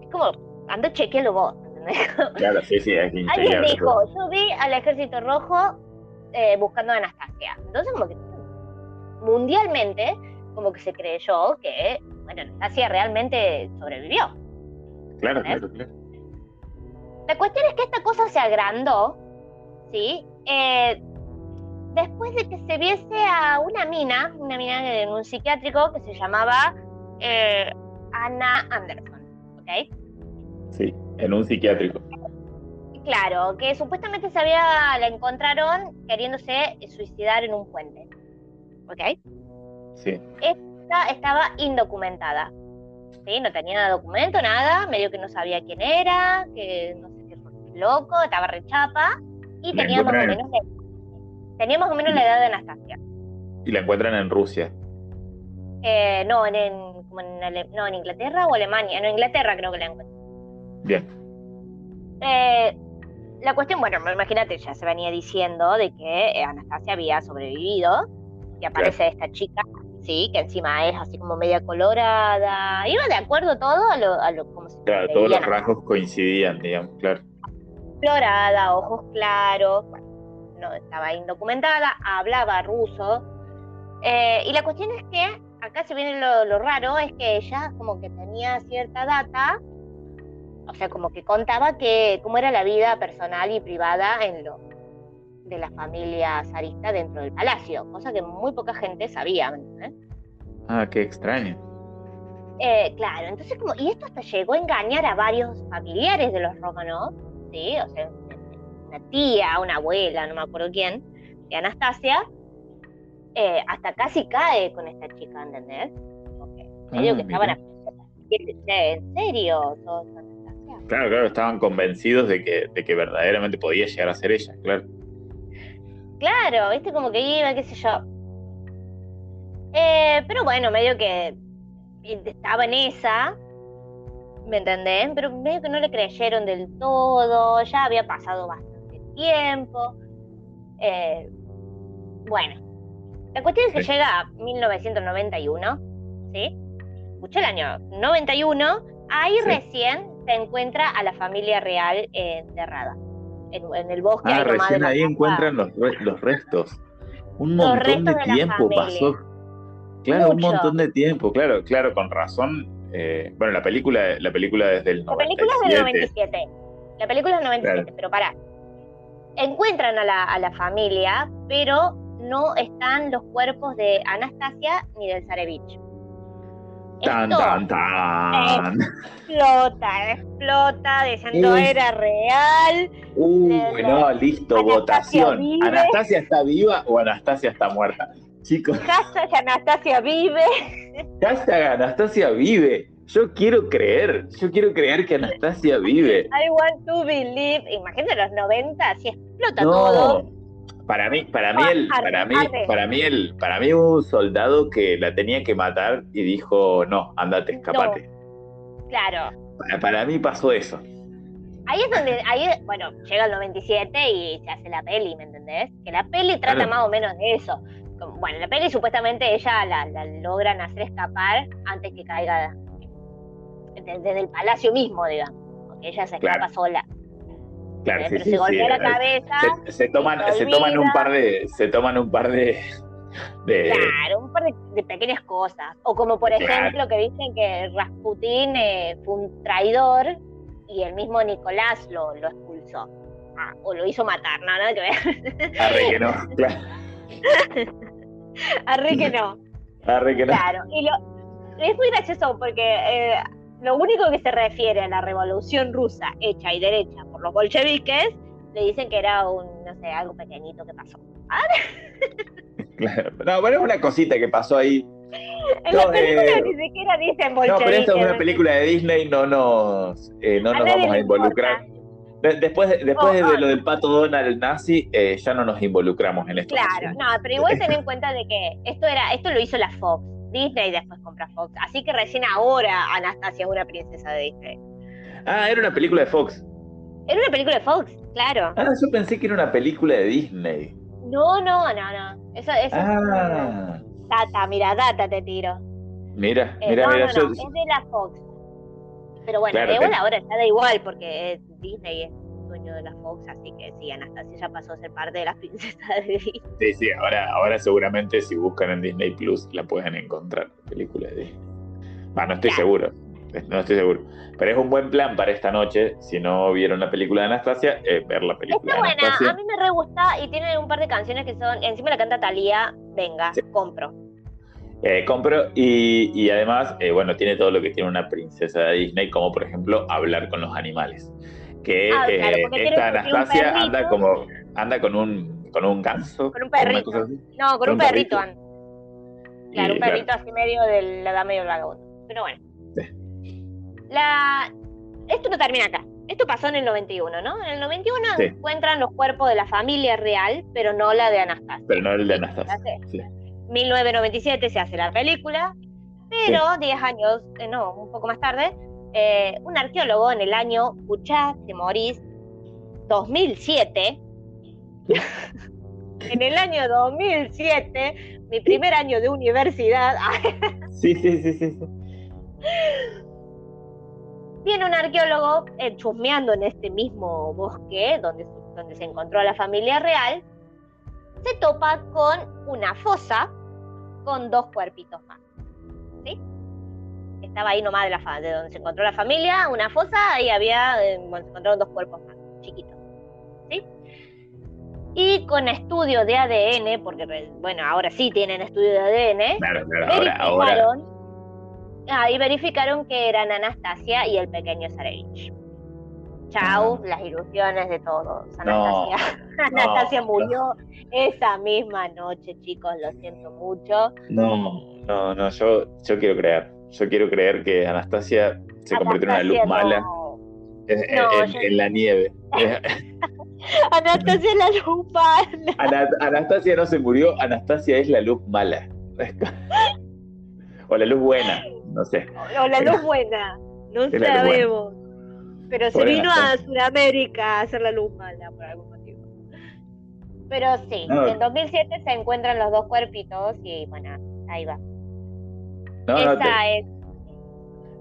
Es como, anda, chequealo vos. *laughs* Claro, sí, sí, es Alguien dijo, yo vi al ejército rojo eh, buscando a Anastasia. Entonces, como que mundialmente, como que se creyó que bueno, Anastasia realmente sobrevivió. Claro, claro, claro. La cuestión es que esta cosa se agrandó, ¿sí? Eh, después de que se viese a una mina, una mina en un psiquiátrico que se llamaba eh, Anna Anderson, ¿ok? Sí, en un psiquiátrico. Claro, que supuestamente se había, la encontraron queriéndose suicidar en un puente, ¿ok? Sí estaba indocumentada. ¿sí? No tenía documento, nada, medio que no sabía quién era, que no sé qué loco, estaba rechapa y tenía más, o menos tenía más o menos la edad de Anastasia. ¿Y la encuentran en Rusia? Eh, no, en, no, en Inglaterra o Alemania. No, en Inglaterra creo que la encuentran. Bien. Eh, la cuestión, bueno, imagínate, ya se venía diciendo de que Anastasia había sobrevivido y aparece esta chica sí, que encima es así como media colorada. Iba de acuerdo todo a lo, a lo como se Claro, todos los rasgos coincidían, digamos, claro. Colorada, ojos claros, bueno, no estaba indocumentada, hablaba ruso. Eh, y la cuestión es que acá se viene lo, lo raro, es que ella como que tenía cierta data, o sea, como que contaba que cómo era la vida personal y privada en lo de la familia zarista dentro del palacio, cosa que muy poca gente sabía. Ah, qué extraño. Eh, claro, entonces como, y esto hasta llegó a engañar a varios familiares de los romanos, ¿sí? O sea, una tía, una abuela, no me acuerdo quién, de Anastasia, eh, hasta casi cae con esta chica, ¿entendés? Porque medio ah, que estaban ¿En serio? Claro, claro, estaban convencidos de que, de que verdaderamente podía llegar a ser ella, claro. Claro, viste como que iba, qué sé yo. Eh, pero bueno, medio que estaba en esa, ¿me entendés? Pero medio que no le creyeron del todo, ya había pasado bastante tiempo. Eh, bueno, la cuestión es que llega a 1991, ¿sí? Escuché el año 91, ahí recién se encuentra a la familia real enterrada en, el bosque. Ah, recién ahí encuentran los, los restos. Un montón de tiempo pasó. Claro, un montón de tiempo, claro, claro, con razón. Eh, bueno, la película, la película desde el 97. La película es del 97. La película es del 97, pero pará. Encuentran a la, a la familia, pero no están los cuerpos de Anastasia ni del Zarevich. Tan, tan, tan. Explota, explota, diciendo era real. Uy, no, listo, votación. ¿Anastasia está viva o Anastasia está muerta? Chicos. Hashtag Anastasia vive. Hashtag Anastasia vive. Yo quiero creer, yo quiero creer que Anastasia vive. I want to believe. Imagínate los 90, si explota todo. Para mí, para mí, el, para mí, para mí, el, para mí un soldado que la tenía que matar y dijo, no, andate, escapate. Claro. Para, mí pasó eso. Ahí es donde, ahí, bueno, llega el 97 y se hace la peli, ¿me entendés? Que la peli trata más o menos de eso. Bueno, la peli supuestamente ella la, la logran hacer escapar antes que caiga desde el palacio mismo, digamos, porque ella se escapa sola. Claro, pero se golpea la cabeza. Se, toman, se, toman un par de, se toman un par de, Claro, un par de, pequeñas cosas. O como por ejemplo que dicen que Rasputín eh, fue un traidor y el mismo Nicolás lo, lo expulsó. Ah, o lo hizo matar, no, nada que ver. Arre que no, *laughs* claro. Arre que no. Arre que no. Claro, y lo, es muy gracioso porque eh, lo único que se refiere a la revolución rusa hecha y derecha por los bolcheviques, le dicen que era un, no sé, algo pequeñito que pasó. *laughs* Claro. No, pero es una cosita que pasó ahí. En la película eh, ni siquiera dicen bolcheviques. No, pero esto es una película de Disney, no nos, eh, no nos vamos a involucrar. después después de lo del pato Donald nazi, eh, ya no nos involucramos en esto. Claro, no, pero igual ten en cuenta de que esto era, esto lo hizo la Fox. Disney después compra Fox. Así que recién ahora Anastasia es una princesa de Disney. Ah, era una película de Fox. Era una película de Fox, claro. Ah, yo pensé que era una película de Disney. No, no, no, no. Eso, eso ah. Data, mira, data te tiro. Mira, eh, mira, mira. No, no, es de la Fox. Pero bueno, igual ahora está da igual porque es Disney es dueño de la Fox, así que sí, Anastasia ya pasó a ser parte de las *laughs* princesas de Disney. Sí, sí, ahora, ahora seguramente si buscan en Disney Plus la pueden encontrar, película de Disney. Ah, no estoy seguro, no estoy seguro. Pero es un buen plan para esta noche, si no vieron la película de Anastasia, eh, ver la película Está buena, a mí me re gusta y tiene un par de canciones que son, encima la canta Talía, venga, compro. Eh, compro y, además, eh, bueno, tiene todo lo que tiene una princesa de Disney, como por ejemplo hablar con los animales. Que ah, esta Anastasia anda como anda con un con un ganso. Con un perrito. No, con, un, perrito. Claro, un perrito así medio de la edad medio vagabundo. Pero bueno. La... Esto no termina acá. Esto pasó en el 91, ¿no? En el 91 encuentran los cuerpos de la familia real, pero no la de Anastasia. Pero no el de Anastasia. Sí. 1997 se hace la película, pero 10 años, eh, no, un poco más tarde, eh, un arqueólogo en el año Puchat de Morís 2007, *laughs* en el año 2007, mi primer año de universidad. *laughs* sí, sí, sí, sí. Viene un arqueólogo eh, chusmeando en este mismo bosque donde, donde se encontró la familia real, se topa con una fosa con dos cuerpitos más. ¿Sí? Estaba ahí nomás de, la, de donde se encontró la familia, una fosa, y había, eh, se encontraron dos cuerpos más, chiquitos. ¿Sí? Y con estudio de ADN, porque bueno, ahora sí tienen estudio de ADN, claro, claro, ahora, Ahí verificaron que eran Anastasia y el pequeño Zarevich. Chau, las ilusiones de todos. Anastasia, Anastasia murió esa misma noche, chicos, lo siento mucho. No, no, no, yo, yo quiero creer. Yo quiero creer que Anastasia se convirtió en una luz mala en, la nieve. *laughs* Anastasia es la luz mala. Anastasia no se murió, Anastasia es la luz mala. *laughs* o la luz buena no sé. O la luz buena, no sabemos. Pero se vino a Sudamérica a hacer la luz mala por algún motivo. Pero sí, en 2007 se encuentran los dos cuerpitos y bueno, ahí va. No, Esa no, es.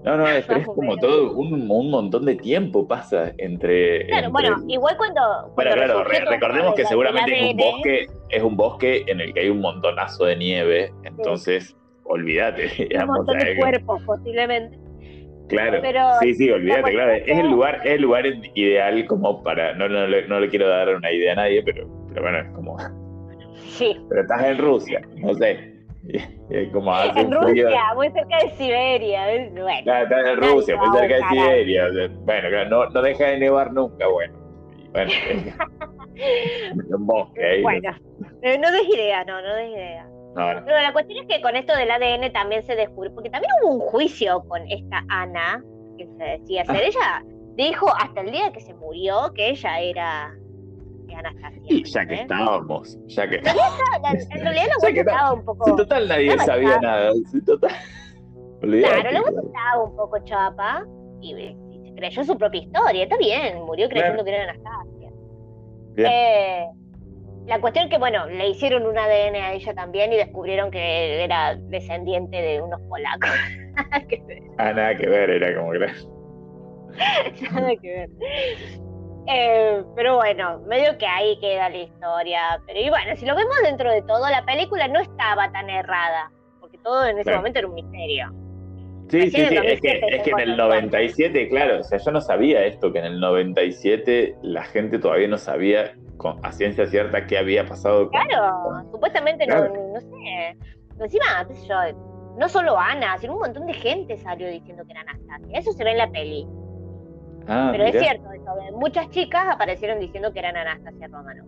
No, no, *laughs* es, es como todo, un, un, montón de tiempo pasa entre. Claro, bueno, igual cuando. bueno, claro, recordemos que seguramente es un bosque, es un bosque en el que hay un montonazo de nieve, entonces olvídate. *laughs* Un montón de cuerpos, posiblemente. Claro, sí, sí, olvídate, claro. Es el lugar, es el lugar ideal como para, no, no, no, le quiero dar una idea a nadie, pero, pero bueno, es como... Sí. *laughs* Pero estás en Rusia, no sé. *laughs* Como hace en Rusia, muy cerca de Siberia. Bueno, estás en Rusia, muy cerca de Siberia. Bueno, no, no deja de nevar nunca, bueno. bueno, *laughs* *laughs* bosque ahí. Bueno, no des idea, no, no des idea. Pero la cuestión es que con esto del ADN también se descubrió, porque también hubo un juicio con esta Ana, que se decía ser. Ah. Ella dijo hasta el día que se murió que ella era Anastasia. Y ya que estábamos, ya que. En *laughs* realidad la vuelta estaba un poco. Si total nadie sabía nada. Si total. *laughs* Claro, la vuelta estaba un poco chapa y, creyó su propia historia. Está bien, murió creyendo que era Anastasia. Eh, la cuestión es que, bueno, le hicieron un ADN a ella también y descubrieron que era descendiente de unos polacos. *laughs* ah, nada que ver, era como que. nada que ver. Eh, pero bueno, medio que ahí queda la historia. Pero y bueno, si lo vemos dentro de todo, la película no estaba tan errada, porque todo en ese momento era un misterio. Sí, sí, sí, es que, es que en el 97, claro, o sea, yo no sabía esto, que en el 97 la gente todavía no sabía con, a ciencia cierta qué había pasado. Claro, supuestamente no, no sé. Encima, qué sé yo, no solo Ana, sino un montón de gente salió diciendo que era Anastasia. Eso se ve en la peli. Ah, Pero es cierto, eso, muchas chicas aparecieron diciendo que eran Anastasia Romano.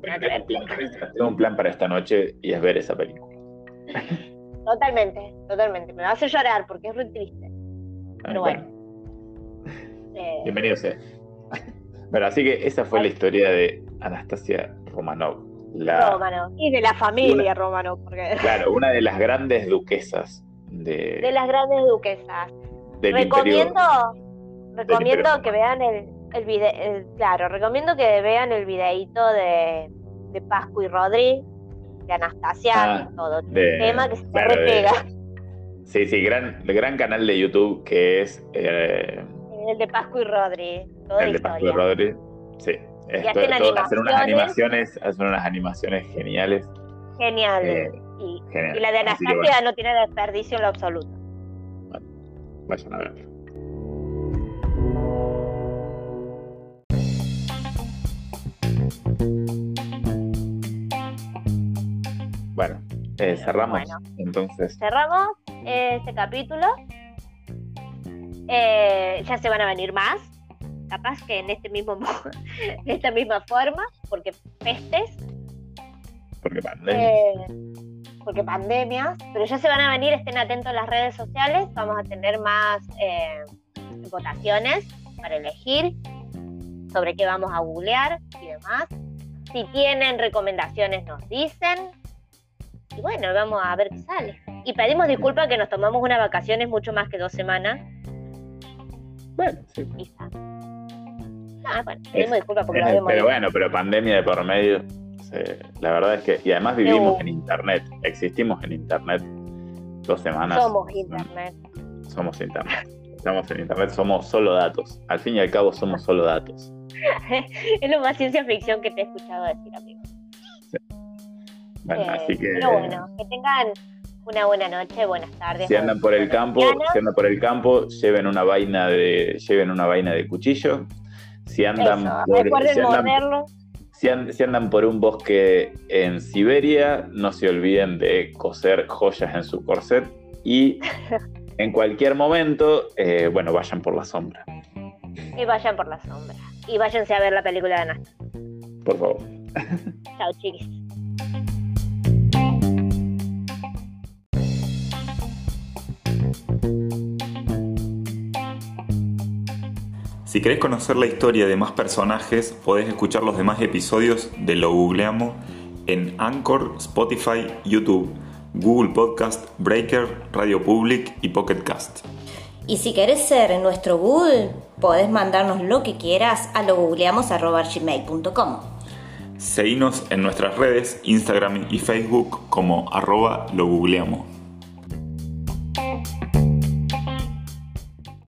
tengo, un plan para esta noche y es ver esa película. *laughs* Totalmente, totalmente. Me va a hacer llorar porque es muy triste. Pero bueno. Eh, Bienvenido sea. Bueno, así que esa fue la historia de Anastasia Romanov. La, Romanov. Y de la familia Romanov. Porque... *laughs* Claro, una de las grandes duquesas. De, de las grandes duquesas. recomiendo recomiendo que vean el, el video. Claro, recomiendo que vean el videíto de, de Pascu y Rodri de Anastasia, ah, todo el tema que se repega. sí, sí, gran, gran canal de YouTube que es... Eh, el de Pascu y Rodri. el de Pascu y Rodri, sí. hacen, unas animaciones, hacen unas animaciones geniales. Genial. Eh, y, la de Anastasia no tiene desperdicio en lo absoluto. Bueno, vayan a verlo. Eh, cerramos entonces. Cerramos este capítulo. Eh, ya se van a venir más. Capaz que en este mismo *laughs* esta misma forma, porque pestes. Porque pandemias. Eh, porque pandemias. Pero ya se van a venir, estén atentos a las redes sociales. Vamos a tener más votaciones para elegir sobre qué vamos a googlear y demás. Si tienen recomendaciones nos dicen, y bueno, vamos a ver qué sale. Y pedimos disculpas que nos tomamos unas vacaciones mucho más que dos semanas. Bueno, sí. Ah, bueno, pedimos disculpas porque lo Pero bueno, pero pandemia de por medio. la verdad es que. Y además vivimos en internet. Existimos en internet dos semanas. Somos internet. Somos internet. Estamos en internet, somos solo datos. Al fin y al cabo somos solo datos. *laughs* es lo más ciencia ficción que te he escuchado decir, amigo. Bueno, así que. Pero bueno, que tengan una buena noche, buenas tardes. Si andan por el campo, si andan por el campo, lleven una vaina de, lleven una vaina de cuchillo. Si andan por, si si, andan por un bosque en Siberia, no se olviden de coser joyas en su corset y *laughs* en cualquier momento, eh, bueno, vayan por la sombra. Y vayan por la sombra. Y váyanse a ver la película de Nasta. Por favor. Chao, chiquis. Si querés conocer la historia de más personajes, podés escuchar los demás episodios de Lo Googleamos en Anchor, Spotify, YouTube, Google Podcast, Breaker, Radio Public y Pocket Cast. Y si querés ser nuestro Google, podés mandarnos lo que quieras a logoogleamos.gmail.com Seguinos en nuestras redes, Instagram y Facebook como arroba lo googleamos.